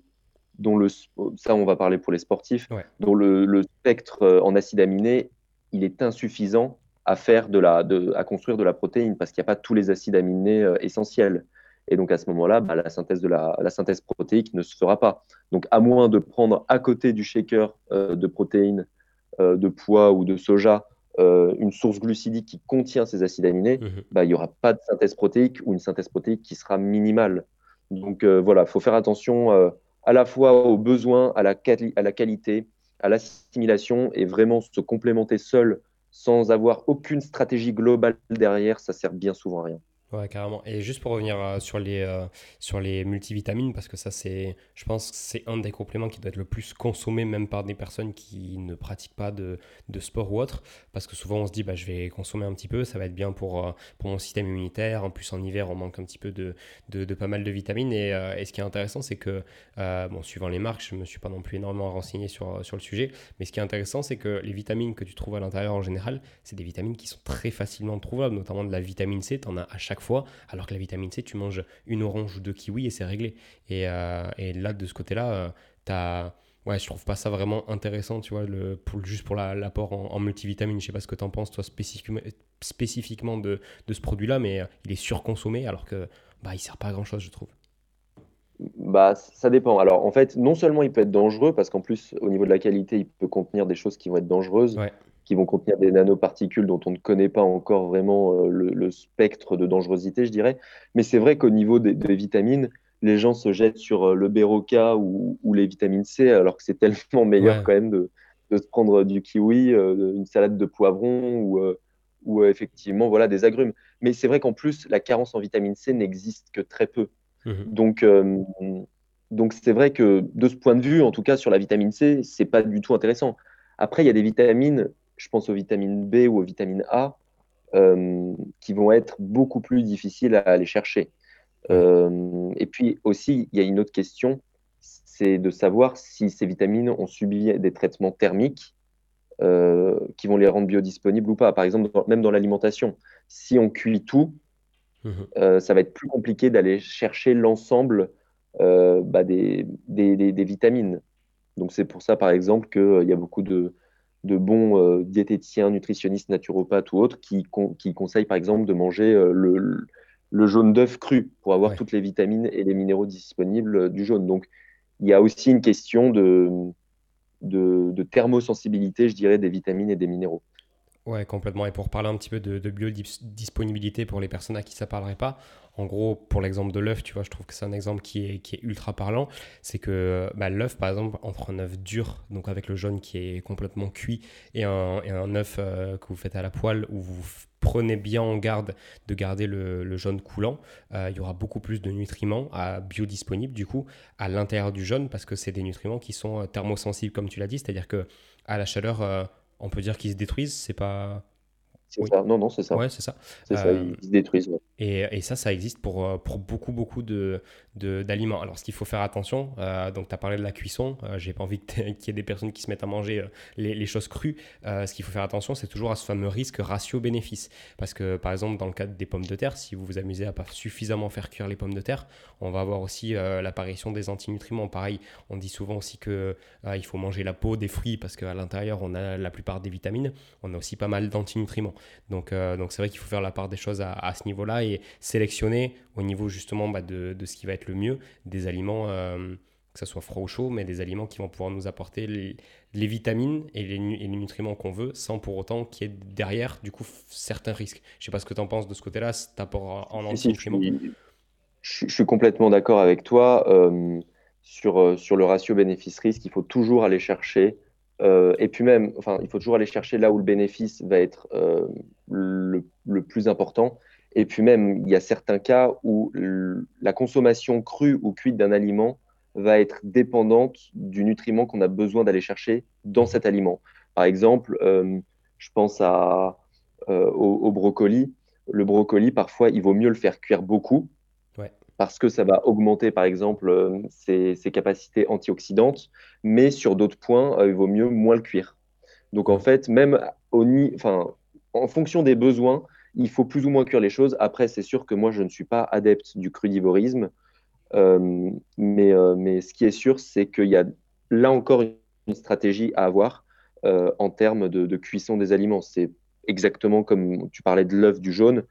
Speaker 2: dont le, ça on va parler pour les sportifs, dont le, le, spectre euh, en acides aminés, il est insuffisant à faire de la, de, à construire de la protéine parce qu'il n'y a pas tous les acides aminés euh, essentiels. Et donc à ce moment-là, bah, la, synthèse de la, la, synthèse protéique ne se fera pas. Donc à moins de prendre à côté du shaker de protéines euh, de pois ou de soja euh, une source glucidique qui contient ces acides aminés, mhm. bah, il n'y aura pas de synthèse protéique ou une synthèse protéique qui sera minimale. Donc euh, voilà, il faut faire attention à la fois aux besoins, à la, à la qualité, à l'assimilation et vraiment se complémenter seul sans avoir aucune stratégie globale derrière, ça sert bien souvent à rien.
Speaker 1: Ouais, carrément. Et juste pour revenir euh, sur, les, euh, sur les multivitamines, parce que ça, c'est, je pense que c'est un des compléments qui doit être le plus consommé, même par des personnes qui ne pratiquent pas de, de sport ou autre. Parce que souvent, on se dit, bah, je vais consommer un petit peu, ça va être bien pour, euh, pour mon système immunitaire. En plus, en hiver, on manque un petit peu de, de, pas mal de vitamines. Et, et, ce qui est intéressant, c'est que, bon, suivant les marques, je ne me suis pas non plus énormément renseigné sur, sur le sujet. Mais ce qui est intéressant, c'est que les vitamines que tu trouves à l'intérieur en général, c'est des vitamines qui sont très facilement trouvables, notamment de la vitamine C. Tu en as à chaque fois, alors que la vitamine C, tu manges une orange ou deux kiwis et c'est réglé. Et, euh, et, là, de ce côté-là, euh, tu as ouais, je trouve pas ça vraiment intéressant, tu vois, le, pour, juste pour l'apport en, en, multivitamines. Je sais pas ce que tu en penses, toi, spécifiquement, spécifiquement de, de ce produit-là, mais euh, il est surconsommé alors que bah, il sert pas à grand-chose, je trouve.
Speaker 2: Bah, ça dépend. Alors, en fait, non seulement il peut être dangereux, parce qu'en plus, au niveau de la qualité, il peut contenir des choses qui vont être dangereuses. Ouais qui vont contenir des nanoparticules dont on ne connaît pas encore vraiment euh, le, spectre de dangerosité, je dirais. Mais c'est vrai qu'au niveau des, vitamines, les gens se jettent sur euh, le Beroca ou, les vitamines C, alors que c'est tellement meilleur quand même de, se prendre du kiwi, euh, une salade de poivron ou, ou effectivement voilà, des agrumes. Mais c'est vrai qu'en plus, la carence en vitamine C n'existe que très peu. Mmh donc, donc c'est vrai que de ce point de vue, en tout cas sur la vitamine C, c'est pas du tout intéressant. Après, il y a des vitamines je pense aux vitamines B ou aux vitamines A, euh, qui vont être beaucoup plus difficiles à aller chercher. Euh, et puis aussi, il y a une autre question, c'est de savoir si ces vitamines ont subi des traitements thermiques euh, qui vont les rendre biodisponibles ou pas. Par exemple, même dans l'alimentation, si on cuit tout, mhm. ça va être plus compliqué d'aller chercher l'ensemble bah, des, des, des, vitamines. Donc c'est pour ça, par exemple, qu'il y a beaucoup de, de bons euh, diététiciens, nutritionnistes, naturopathes ou autres qui, qui conseillent par exemple de manger euh, le, jaune d'œuf cru pour avoir toutes les vitamines et les minéraux disponibles euh, du jaune. Donc il y a aussi une question de, de, thermosensibilité, je dirais, des vitamines et des minéraux.
Speaker 1: Ouais, complètement. Et pour parler un petit peu de, biodisponibilité pour les personnes à qui ça parlerait pas, en gros, pour l'exemple de l'œuf, tu vois, je trouve que c'est un exemple qui est, qui est ultra parlant. C'est que bah, l'œuf, par exemple, entre un œuf dur, donc avec le jaune qui est complètement cuit, et un, et un œuf euh, que vous faites à la poêle, où vous prenez bien en garde de garder le, jaune coulant, euh, il y aura beaucoup plus de nutriments à biodisponibles, du coup, à l'intérieur du jaune, parce que c'est des nutriments qui sont euh, thermosensibles, comme tu l'as dit, c'est-à-dire que à la chaleur, on peut dire qu'ils se détruisent, c'est pas
Speaker 2: c'est ça. Non, non, c'est ça.
Speaker 1: Ouais, c'est ça.
Speaker 2: C'est ça, ils se détruisent.
Speaker 1: Et, ça, ça existe pour, euh, beaucoup, beaucoup de, d'aliments. Alors, ce qu'il faut faire attention, euh, donc tu as parlé de la cuisson, euh, j'ai pas envie qu'il y ait des personnes qui se mettent à manger les, les, choses crues. ce qu'il faut faire attention, c'est toujours à ce fameux risque ratio-bénéfice. Parce que, par exemple, dans le cas des pommes de terre, si vous vous amusez à pas suffisamment faire cuire les pommes de terre, on va avoir aussi l'apparition des antinutriments. Pareil, on dit souvent aussi que il faut manger la peau des fruits parce qu'à l'intérieur, on a la plupart des vitamines. On a aussi pas mal d'antinutriments. Donc, donc c'est vrai qu'il faut faire la part des choses à ce niveau-là et sélectionner au niveau justement bah, de, de, ce qui va être le mieux, des aliments, euh, que ce soit froid ou chaud, mais des aliments qui vont pouvoir nous apporter les, les vitamines et les, les nutriments qu'on veut, sans pour autant qu'il y ait derrière, du coup, certains risques. Je ne sais pas ce que tu en penses de ce côté-là, cet apport en antinutriments.
Speaker 2: je, je, suis complètement d'accord avec toi. Euh, sur, euh, sur le ratio bénéfice-risque, il faut toujours aller chercher et puis même, enfin, il faut toujours aller chercher là où le bénéfice va être le, le, plus important. Et puis même, il y a certains cas où la consommation crue ou cuite d'un aliment va être dépendante du nutriment qu'on a besoin d'aller chercher dans cet aliment. Par exemple, euh, je pense à, euh, au, brocoli. Le brocoli, parfois, il vaut mieux le faire cuire beaucoup parce que ça va augmenter, par exemple, euh, ses, ses, capacités antioxydantes, mais sur d'autres points, il vaut mieux moins le cuire. Donc en fait, même au enfin, en fonction des besoins, il faut plus ou moins cuire les choses. Après, c'est sûr que moi, je ne suis pas adepte du crudivorisme. Euh, mais, euh, mais ce qui est sûr, c'est qu'il y a là encore une stratégie à avoir euh, en termes de, cuisson des aliments. C'est exactement comme tu parlais de l'œuf du jaune.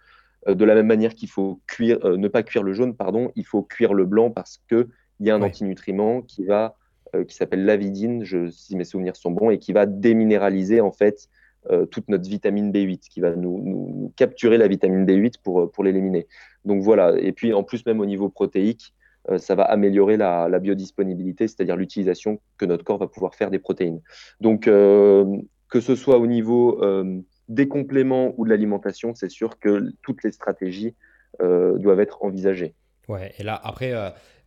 Speaker 2: de la même manière qu'il faut cuire, ne pas cuire le jaune, pardon, il faut cuire le blanc parce qu'il y a un antinutriment qui va qui s'appelle l'avidine, je, si mes souvenirs sont bons, et qui va déminéraliser en fait toute notre vitamine B8, qui va nous, capturer la vitamine B8 pour, pour l'éliminer. Donc voilà, et puis en plus même au niveau protéique, euh, ça va améliorer la, biodisponibilité, c'est-à-dire l'utilisation que notre corps va pouvoir faire des protéines. Donc, euh, que ce soit au niveau euh, des compléments ou de l'alimentation, c'est sûr que toutes les stratégies doivent être envisagées.
Speaker 1: Ouais, et là, après,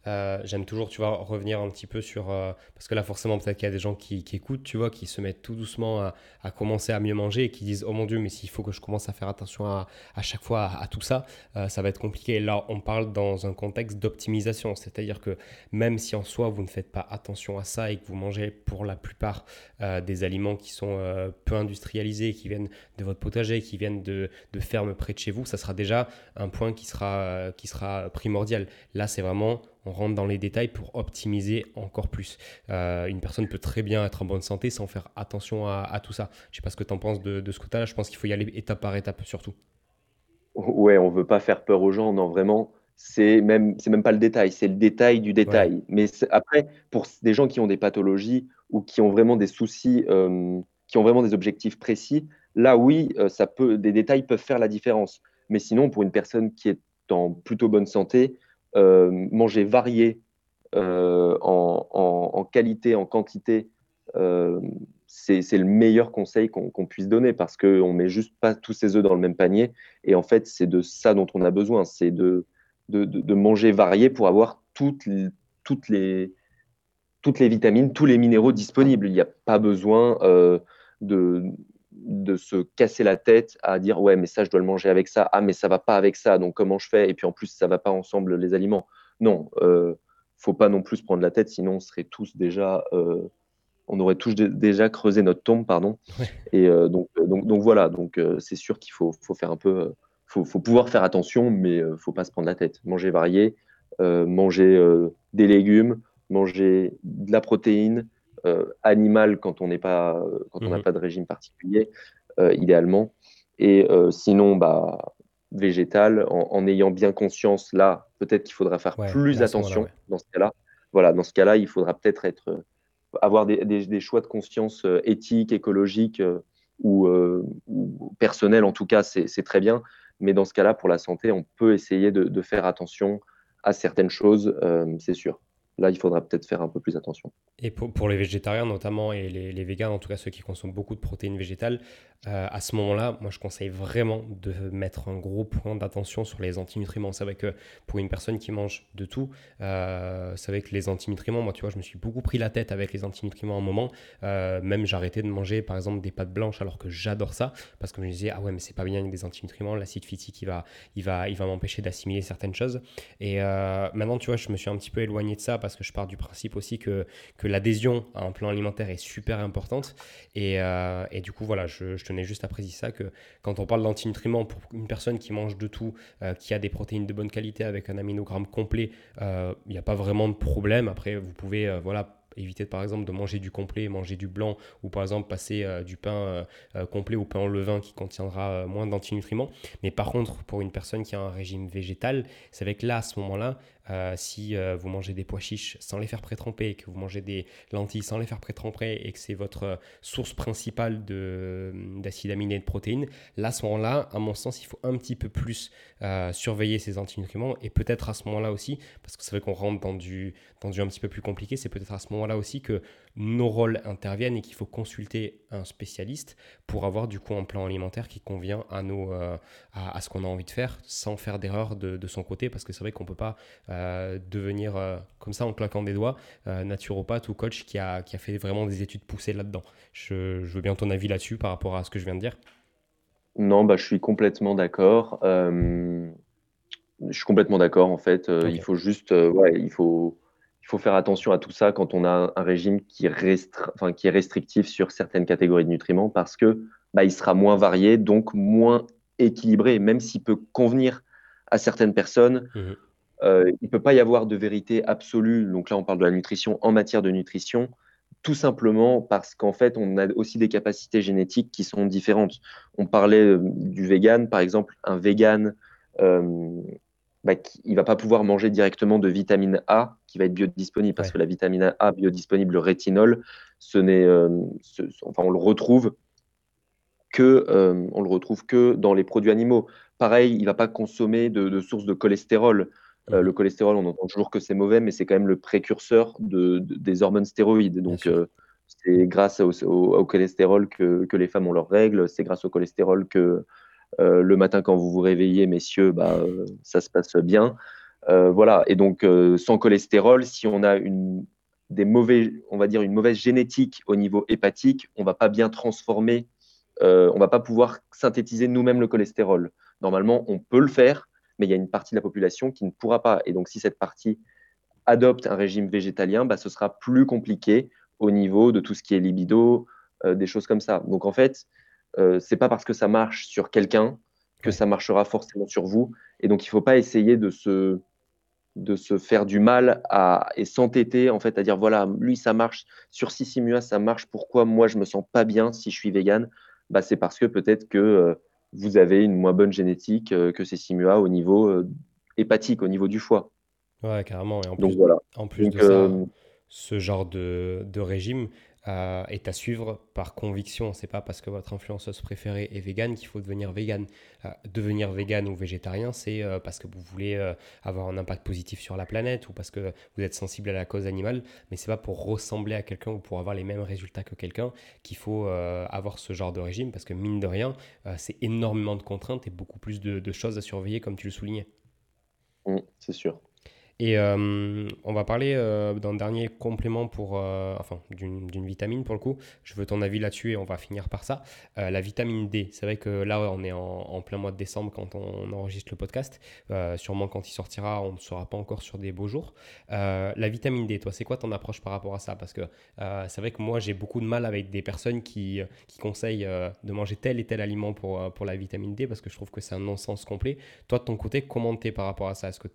Speaker 1: euh, j'aime toujours, tu vois, revenir un petit peu sur. Euh, parce que là, forcément, peut-être qu'il y a des gens qui, écoutent, tu vois, qui se mettent tout doucement à, commencer à mieux manger et qui disent Oh mon Dieu, mais s'il faut que je commence à faire attention à, chaque fois à, tout ça, euh, ça va être compliqué. Et là, on parle dans un contexte d'optimisation. C'est-à-dire que même si en soi, vous ne faites pas attention à ça et que vous mangez pour la plupart des aliments qui sont peu industrialisés, qui viennent de votre potager, qui viennent de, de fermes près de chez vous, ça sera déjà un point qui sera, qui sera primordial. Là, c'est vraiment on rentre dans les détails pour optimiser encore plus. Euh, une personne peut très bien être en bonne santé sans faire attention à, tout ça. Je ne sais pas ce que tu en penses de, ce côté-là. Je pense qu'il faut y aller étape par étape surtout.
Speaker 2: Ouais, on veut pas faire peur aux gens. Non, vraiment, c'est même c'est même pas le détail, c'est le détail du détail. Mais après, pour des gens qui ont des pathologies ou qui ont vraiment des soucis, euh, qui ont vraiment des objectifs précis, là oui, euh, ça peut, des détails peuvent faire la différence. Mais sinon, pour une personne qui est en plutôt bonne santé, manger varié euh, en, qualité, en quantité, euh, c'est le meilleur conseil qu'on puisse donner parce qu'on ne met juste pas tous ses œufs dans le même panier. Et en fait, c'est de ça dont on a besoin, c'est de, de, manger varié pour avoir toutes, toutes, les, toutes les vitamines, tous les minéraux disponibles. Il n'y a pas besoin de, de se casser la tête à dire ouais mais ça je dois le manger avec ça. Ah mais ça va pas avec ça. Donc comment je fais? Et puis en plus ça va pas ensemble les aliments. Non euh, faut pas non plus prendre la tête sinon on serait tous déjà euh, on aurait tous déjà creusé notre tombe pardon. Et euh, donc, donc donc voilà. Donc c'est sûr qu'il faut, faut faire un peu faut, faut pouvoir faire attention mais faut pas se prendre la tête. Manger varié manger des légumes manger de la protéine animal quand on n'est pas, quand on n'a mhm. pas de régime particulier, euh, idéalement. Et euh, sinon, bah, végétal, en, ayant bien conscience, là, peut-être qu'il faudra faire plus attention dans ce cas-là. Voilà, dans ce cas-là, il faudra peut-être être, avoir des, des, choix de conscience éthiques, écologiques ou, ou personnels, en tout cas, c'est très bien. Mais dans ce cas-là, pour la santé, on peut essayer de, de faire attention à certaines choses, c'est sûr là, il faudra peut-être faire un peu plus attention.
Speaker 1: Et pour, les végétariens notamment, et les, les, véganes, en tout cas ceux qui consomment beaucoup de protéines végétales, euh, à ce moment-là, moi je conseille vraiment de mettre un gros point d'attention sur les antinutriments. C'est vrai que pour une personne qui mange de tout, euh, c'est vrai que les antinutriments, moi tu vois, je me suis beaucoup pris la tête avec les antinutriments à un moment. Euh, même j'arrêtais de manger par exemple des pâtes blanches alors que j'adore ça, parce que je me disais, ah ouais, mais c'est pas bien avec des antinutriments, l'acide phytique il va, il va, il va m'empêcher d'assimiler certaines choses. Et euh, maintenant, tu vois, je me suis un petit peu éloigné de ça parce que je pars du principe aussi que, que l'adhésion à un plan alimentaire est super importante. Et, et du coup, voilà, je, tenais juste à préciser ça, que quand on parle d'antinutriments, pour une personne qui mange de tout, euh, qui a des protéines de bonne qualité avec un aminogramme complet, euh, il n'y a pas vraiment de problème. Après, vous pouvez euh, voilà, éviter par exemple de manger du complet, manger du blanc, ou par exemple passer du pain complet au pain en levain qui contiendra moins d'antinutriments. Mais par contre, pour une personne qui a un régime végétal, c'est avec là, à ce moment-là, euh, si euh, vous mangez des pois chiches sans les faire pré-tremper, que vous mangez des lentilles sans les faire pré-tremper et que c'est votre euh, source principale d'acide aminé et de protéines, là, à ce moment-là, à mon sens, il faut un petit peu plus surveiller ces antinutriments et peut-être à ce moment-là aussi, parce que c'est vrai qu'on rentre dans du, dans du un petit peu plus compliqué, c'est peut-être à ce moment-là aussi que nos rôles interviennent et qu'il faut consulter un spécialiste pour avoir du coup un plan alimentaire qui convient à, nos, à, ce qu'on a envie de faire sans faire d'erreur de, son côté parce que c'est vrai qu'on ne peut pas euh, devenir euh, comme ça en claquant des doigts, euh, naturopathe ou coach qui a, qui a fait vraiment des études poussées là-dedans. Je, veux bien ton avis là-dessus par rapport à ce que je viens de dire.
Speaker 2: Non, bah, je suis complètement d'accord. je suis complètement d'accord en fait. Il faut juste, ouais, il faut, il faut faire attention à tout ça quand on a un régime qui, enfin, qui est restrictif sur certaines catégories de nutriments parce que bah, il sera moins varié, donc moins équilibré, même s'il peut convenir à certaines personnes. Mmh. Euh, il ne peut pas y avoir de vérité absolue. Donc là, on parle de la nutrition en matière de nutrition, tout simplement parce qu'en fait, on a aussi des capacités génétiques qui sont différentes. On parlait euh, du vegan, par exemple, un vegan, euh, bah, il ne va pas pouvoir manger directement de vitamine A qui va être biodisponible parce que la vitamine A biodisponible, le rétinol, ce n'est, enfin, on le retrouve que on le retrouve que dans les produits animaux. Pareil, il ne va pas consommer de sources de cholestérol. Euh, le cholestérol, on entend toujours que c'est mauvais, mais c'est quand même le précurseur de, des hormones stéroïdes. Donc, euh, c'est grâce au, cholestérol que, les femmes ont leurs règles. C'est grâce au cholestérol que euh, le matin, quand vous vous réveillez, messieurs, bah, ça se passe bien. voilà. Et donc, sans cholestérol, si on a une, des mauvais, on va dire une mauvaise génétique au niveau hépatique, on va pas bien transformer, on va pas pouvoir synthétiser nous-mêmes le cholestérol. Normalement, on peut le faire, mais il y a une partie de la population qui ne pourra pas. Et donc, si cette partie adopte un régime végétalien, bah, ce sera plus compliqué au niveau de tout ce qui est libido, euh, des choses comme ça. Donc, en fait, euh, c'est pas parce que ça marche sur quelqu'un que ça marchera forcément sur vous. Et donc, il ne faut pas essayer de se, de se faire du mal à, et s'entêter en fait à dire voilà, lui, ça marche, sur Sissimua, ça marche, pourquoi moi, je me sens pas bien si je suis vegan? Bah, C'est parce que peut-être que. Euh, vous avez une moins bonne génétique euh, que ces simua au niveau euh, hépatique, au niveau du foie.
Speaker 1: Ouais, carrément. Et en plus, voilà. en plus de ça, euh, ce genre de, de régime, euh, est à suivre par conviction. C'est pas parce que votre influenceuse préférée est végane qu'il faut devenir végane. Euh, devenir végane ou végétarien, c'est euh, parce que vous voulez avoir un impact positif sur la planète ou parce que vous êtes sensible à la cause animale, mais c'est pas pour ressembler à quelqu'un ou pour avoir les mêmes résultats que quelqu'un qu'il faut avoir ce genre de régime parce que mine de rien, c'est énormément de contraintes et beaucoup plus de, choses à surveiller comme tu le soulignais.
Speaker 2: Mmh, c'est sûr.
Speaker 1: Et euh, on va parler euh, d'un dernier complément pour, euh, enfin, d'une vitamine pour le coup. Je veux ton avis là-dessus et on va finir par ça. la vitamine D, c'est vrai que là, on est en, plein mois de décembre quand on, enregistre le podcast. sûrement quand il sortira, on ne sera pas encore sur des beaux jours. la vitamine D, toi, c'est quoi ton approche par rapport à ça? Parce que c'est vrai que moi, j'ai beaucoup de mal avec des personnes qui, qui conseillent de manger tel et tel aliment pour, pour la vitamine D parce que je trouve que c'est un non-sens complet. Toi, de ton côté, comment t'es par rapport à ça? Est-ce que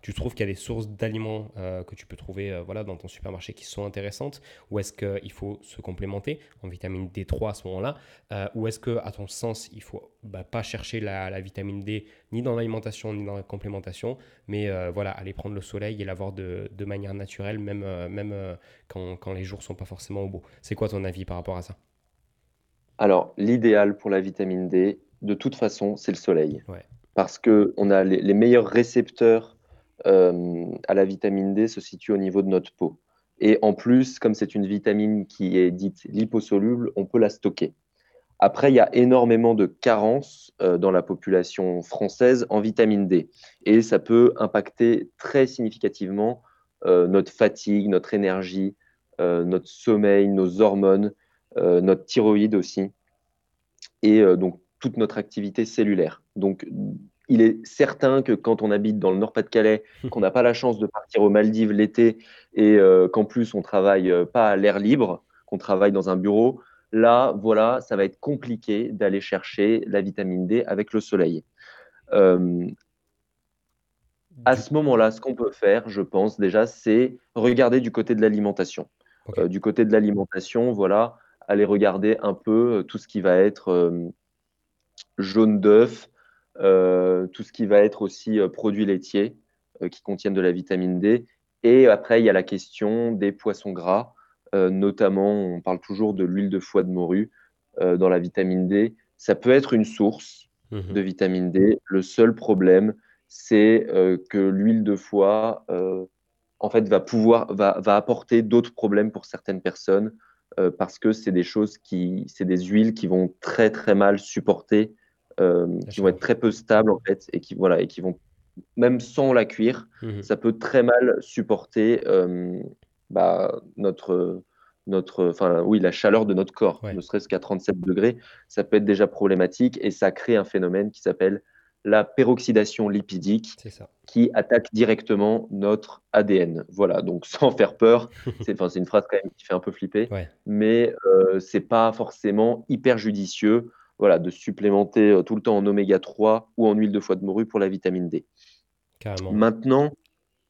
Speaker 1: tu trouves qu'il y a des d'aliments euh, que tu peux trouver euh, voilà, dans ton supermarché qui sont intéressantes Ou est-ce qu'il faut se complémenter en vitamine D3 à ce moment-là euh, Ou est-ce que, à ton sens, il faut bah, pas chercher la, vitamine D ni dans l'alimentation ni dans la complémentation, mais voilà, aller prendre le soleil et l'avoir de, de, manière naturelle, même, même quand, quand les jours sont pas forcément au beau. C'est quoi ton avis par rapport à ça?
Speaker 2: Alors, l'idéal pour la vitamine D, de toute façon, c'est le soleil. Parce qu'on a les, les, meilleurs récepteurs à la vitamine D se situe au niveau de notre peau. Et en plus, comme c'est une vitamine qui est dite liposoluble, on peut la stocker. Après, il y a énormément de carences euh, dans la population française en vitamine D. Et ça peut impacter très significativement euh, notre fatigue, notre énergie, notre sommeil, nos hormones, notre thyroïde aussi. Et donc, toute notre activité cellulaire. Donc, il est certain que quand on habite dans le Nord-Pas-de-Calais, qu'on n'a pas la chance de partir aux Maldives l'été et euh, qu'en plus on travaille euh, pas à l'air libre, qu'on travaille dans un bureau, là, voilà, ça va être compliqué d'aller chercher la vitamine D avec le soleil. Euh, à ce moment-là, ce qu'on peut faire, je pense déjà, c'est regarder du côté de l'alimentation. du côté de l'alimentation, voilà, aller regarder un peu tout ce qui va être jaune d'œuf, tout ce qui va être aussi euh, produits laitiers euh, qui contiennent de la vitamine D. Et après, il y a la question des poissons gras, notamment, on parle toujours de l'huile de foie de morue dans la vitamine D. Ça peut être une source mhm. de vitamine D. Le seul problème, c'est que l'huile de foie, en fait, va pouvoir, va, va apporter d'autres problèmes pour certaines personnes parce que c'est des choses qui, c'est des huiles qui vont très très mal supporter euh, qui vont être très peu stables en fait et qui voilà et qui vont même sans la cuire, mhm. ça peut très mal supporter euh, bah, notre notre enfin oui la chaleur de notre corps, ne serait-ce qu'à 37 degrés, ça peut être déjà problématique et ça crée un phénomène qui s'appelle la peroxydation lipidique qui attaque directement notre ADN. Voilà, donc sans faire peur, c'est une phrase quand même qui fait un peu flipper, mais euh, c'est pas forcément hyper judicieux voilà, de supplémenter euh, tout le temps en oméga 3 ou en huile de foie de morue pour la vitamine D. Maintenant,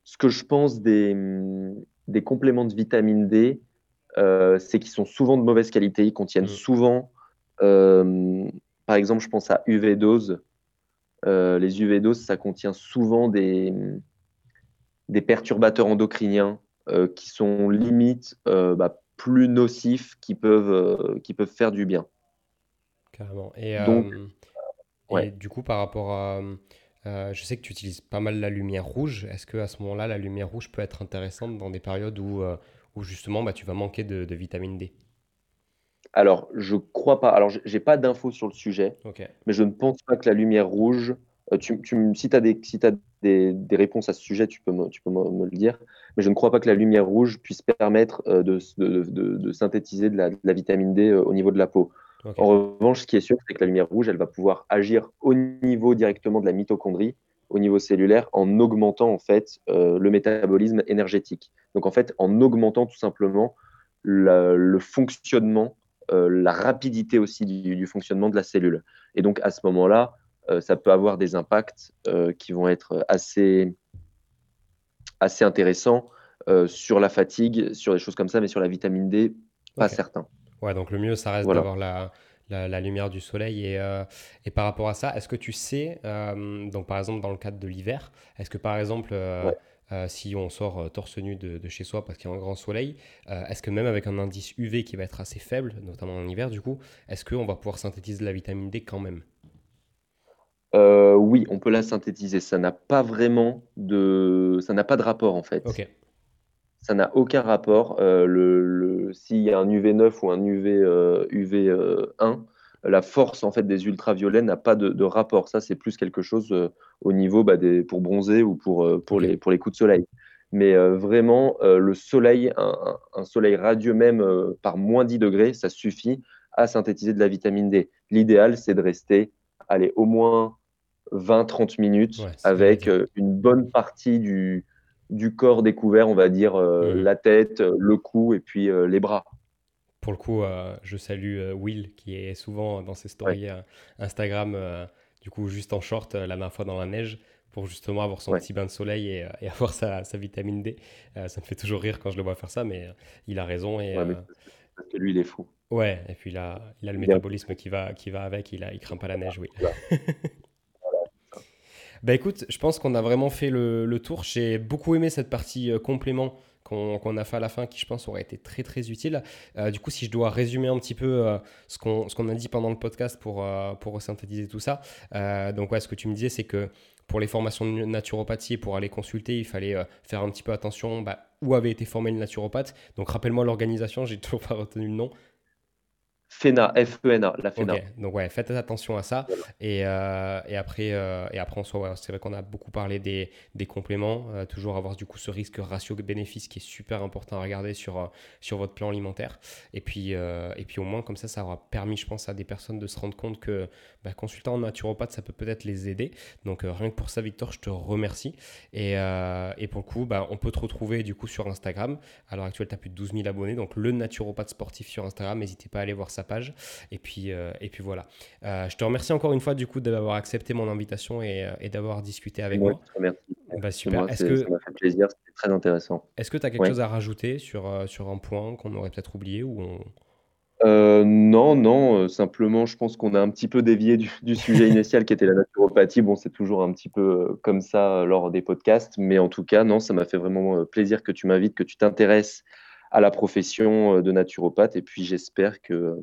Speaker 2: ce que je pense des, des compléments de vitamine D, euh, c'est qu'ils sont souvent de mauvaise qualité, ils contiennent mm. souvent, euh, par exemple, je pense à UV dose euh, les UV doses, ça contient souvent des, des perturbateurs endocriniens qui sont limite bah, plus nocifs, qui peuvent, qui peuvent faire du bien.
Speaker 1: Carrément. Et, Donc, du coup, par rapport à... je sais que tu utilises pas mal la lumière rouge. Est-ce que à ce moment-là, la lumière rouge peut être intéressante dans des périodes où, où justement bah, tu vas manquer de, de vitamine D?
Speaker 2: Alors, je crois pas. Alors, j'ai pas d'infos sur le sujet, mais je ne pense pas que la lumière rouge. Euh, tu, si tu as, des, si as des, réponses à ce sujet, tu peux, me, tu peux me, le dire. Mais je ne crois pas que la lumière rouge puisse permettre euh, de, de, synthétiser de la, vitamine D euh, au niveau de la peau. En revanche, ce qui est sûr, c'est que la lumière rouge, elle va pouvoir agir au niveau directement de la mitochondrie, au niveau cellulaire, en augmentant en fait le métabolisme énergétique. Donc en fait, en augmentant tout simplement le fonctionnement euh, la rapidité aussi du, fonctionnement de la cellule. Et donc à ce moment-là, euh, ça peut avoir des impacts euh, qui vont être assez, assez intéressants sur la fatigue, sur des choses comme ça, mais sur la vitamine D, pas certain.
Speaker 1: Ouais, donc le mieux, ça reste d'avoir la, la, lumière du soleil. Et, et, par rapport à ça, est-ce que tu sais, donc par exemple dans le cadre de l'hiver, est-ce que par exemple, euh, si on sort euh, torse nu de, chez soi parce qu'il y a un grand soleil, euh, est-ce que même avec un indice UV qui va être assez faible, notamment en hiver du coup, est-ce qu'on va pouvoir synthétiser de la vitamine D quand même?
Speaker 2: Oui, on peut la synthétiser. Ça n'a pas vraiment de, ça n'a pas de rapport en fait. Ça n'a aucun rapport. le, S'il y a un UV 9 ou un UV, UV 1, la force en fait des ultraviolets n'a pas de, rapport. Ça, c'est plus quelque chose euh, au niveau bah, des, pour bronzer ou pour, euh, pour, les, pour les coups de soleil. Mais euh, vraiment, le soleil, un, soleil radieux même par moins 10 degrés, ça suffit à synthétiser de la vitamine D. L'idéal, c'est de rester allez, au moins 20-30 minutes avec une bonne partie du, du corps découvert, on va dire mmh. la tête, le cou et puis les bras
Speaker 1: pour le coup, euh, je salue euh, Will qui est souvent dans ses stories euh, Instagram, du coup juste en short la dernière fois dans la neige pour justement avoir son petit bain de soleil et, avoir sa, vitamine D. ça me fait toujours rire quand je le vois faire ça, mais il a raison. Et,
Speaker 2: parce que lui, il est fou.
Speaker 1: Ouais, et puis il a, il a le métabolisme qui va, qui va avec, il, a, il craint pas la neige, oui. bah écoute, je pense qu'on a vraiment fait le, tour. J'ai beaucoup aimé cette partie complément qu'on a fait à la fin qui, je pense, aurait été très très utile. Euh, du coup, si je dois résumer un petit peu euh, ce qu'on a dit pendant le podcast pour, euh, pour synthétiser tout ça, donc ouais, ce que tu me disais, c'est que pour les formations de naturopathie, pour aller consulter, il fallait faire un petit peu attention bah, où avait été formé le naturopathe. Donc rappelle-moi l'organisation, j'ai toujours pas retenu le nom.
Speaker 2: FENA, F-E-N-A, la FENA.
Speaker 1: Donc ouais, faites attention à ça. Et, euh, et, après, euh, et après, c'est vrai qu'on a beaucoup parlé des, compléments. Euh, toujours avoir du coup ce risque ratio-bénéfice qui est super important à regarder sur, sur votre plan alimentaire. Et puis, et puis au moins, comme ça, ça aura permis, je pense, à des personnes de se rendre compte que bah, consultant en naturopathe, ça peut peut-être les aider. Donc rien que pour ça, Victor, je te remercie. Et, et pour le coup, bah, on peut te retrouver du coup sur Instagram. À l'heure actuelle, tu as plus de 12 000 abonnés. Donc le naturopathe sportif sur Instagram, n'hésitez pas à aller voir ça page. Et puis, euh, et puis voilà. Euh, je te remercie encore une fois du coup d'avoir accepté mon invitation et, euh, et d'avoir discuté avec moi.
Speaker 2: Merci.
Speaker 1: Bah, super.
Speaker 2: Est-ce que ça m'a fait plaisir, c'était très intéressant.
Speaker 1: Est-ce que tu as quelque chose à rajouter sur, sur un point qu'on aurait peut-être oublié ou
Speaker 2: non, non, simplement, je pense qu'on a un petit peu dévié du, du sujet initial qui était la naturopathie. Bon, c'est toujours un petit peu comme ça lors des podcasts, mais en tout cas, non, ça m'a fait vraiment plaisir que tu m'invites, que tu t'intéresses à la profession euh, de naturopathe. Et puis j'espère que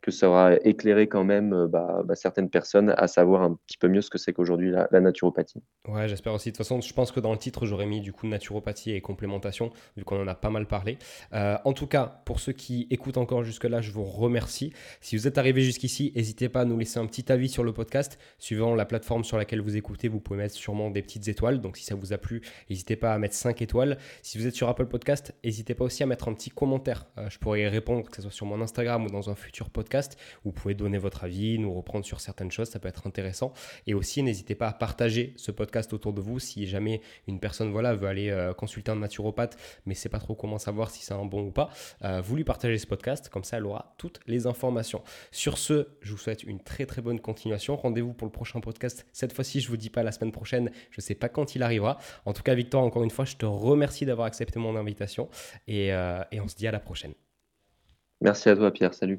Speaker 2: que ça aura éclairé quand même euh, bah, bah, certaines personnes à savoir un petit peu mieux ce que c'est qu'aujourd'hui la, naturopathie.
Speaker 1: Ouais, j'espère aussi. De toute façon, je pense que dans le titre, j'aurais mis du coup naturopathie et complémentation, vu qu'on en a pas mal parlé. Euh, en tout cas, pour ceux qui écoutent encore jusque-là, je vous remercie. Si vous êtes arrivé jusqu'ici, n'hésitez pas à nous laisser un petit avis sur le podcast. Suivant la plateforme sur laquelle vous écoutez, vous pouvez mettre sûrement des petites étoiles. Donc si ça vous a plu, n'hésitez pas à mettre 5 étoiles. Si vous êtes sur Apple Podcast, n'hésitez pas aussi à mettre un petit commentaire. Euh, je pourrais y répondre, que ce soit sur mon Instagram ou dans un futur podcast Vous pouvez donner votre avis, nous reprendre sur certaines choses, ça peut être intéressant. Et aussi, n'hésitez pas à partager ce podcast autour de vous si jamais une personne voilà, veut aller euh, consulter un naturopathe, mais sait pas trop comment savoir si c'est un bon ou pas. Euh, vous lui partagez ce podcast, comme ça elle aura toutes les informations. Sur ce, je vous souhaite une très très bonne continuation. Rendez-vous pour le prochain podcast. Cette fois-ci, je vous dis pas la semaine prochaine, je sais pas quand il arrivera. En tout cas, Victor, encore une fois, je te remercie d'avoir accepté mon invitation et, euh, et on se dit à la prochaine.
Speaker 2: Merci à toi, Pierre. Salut.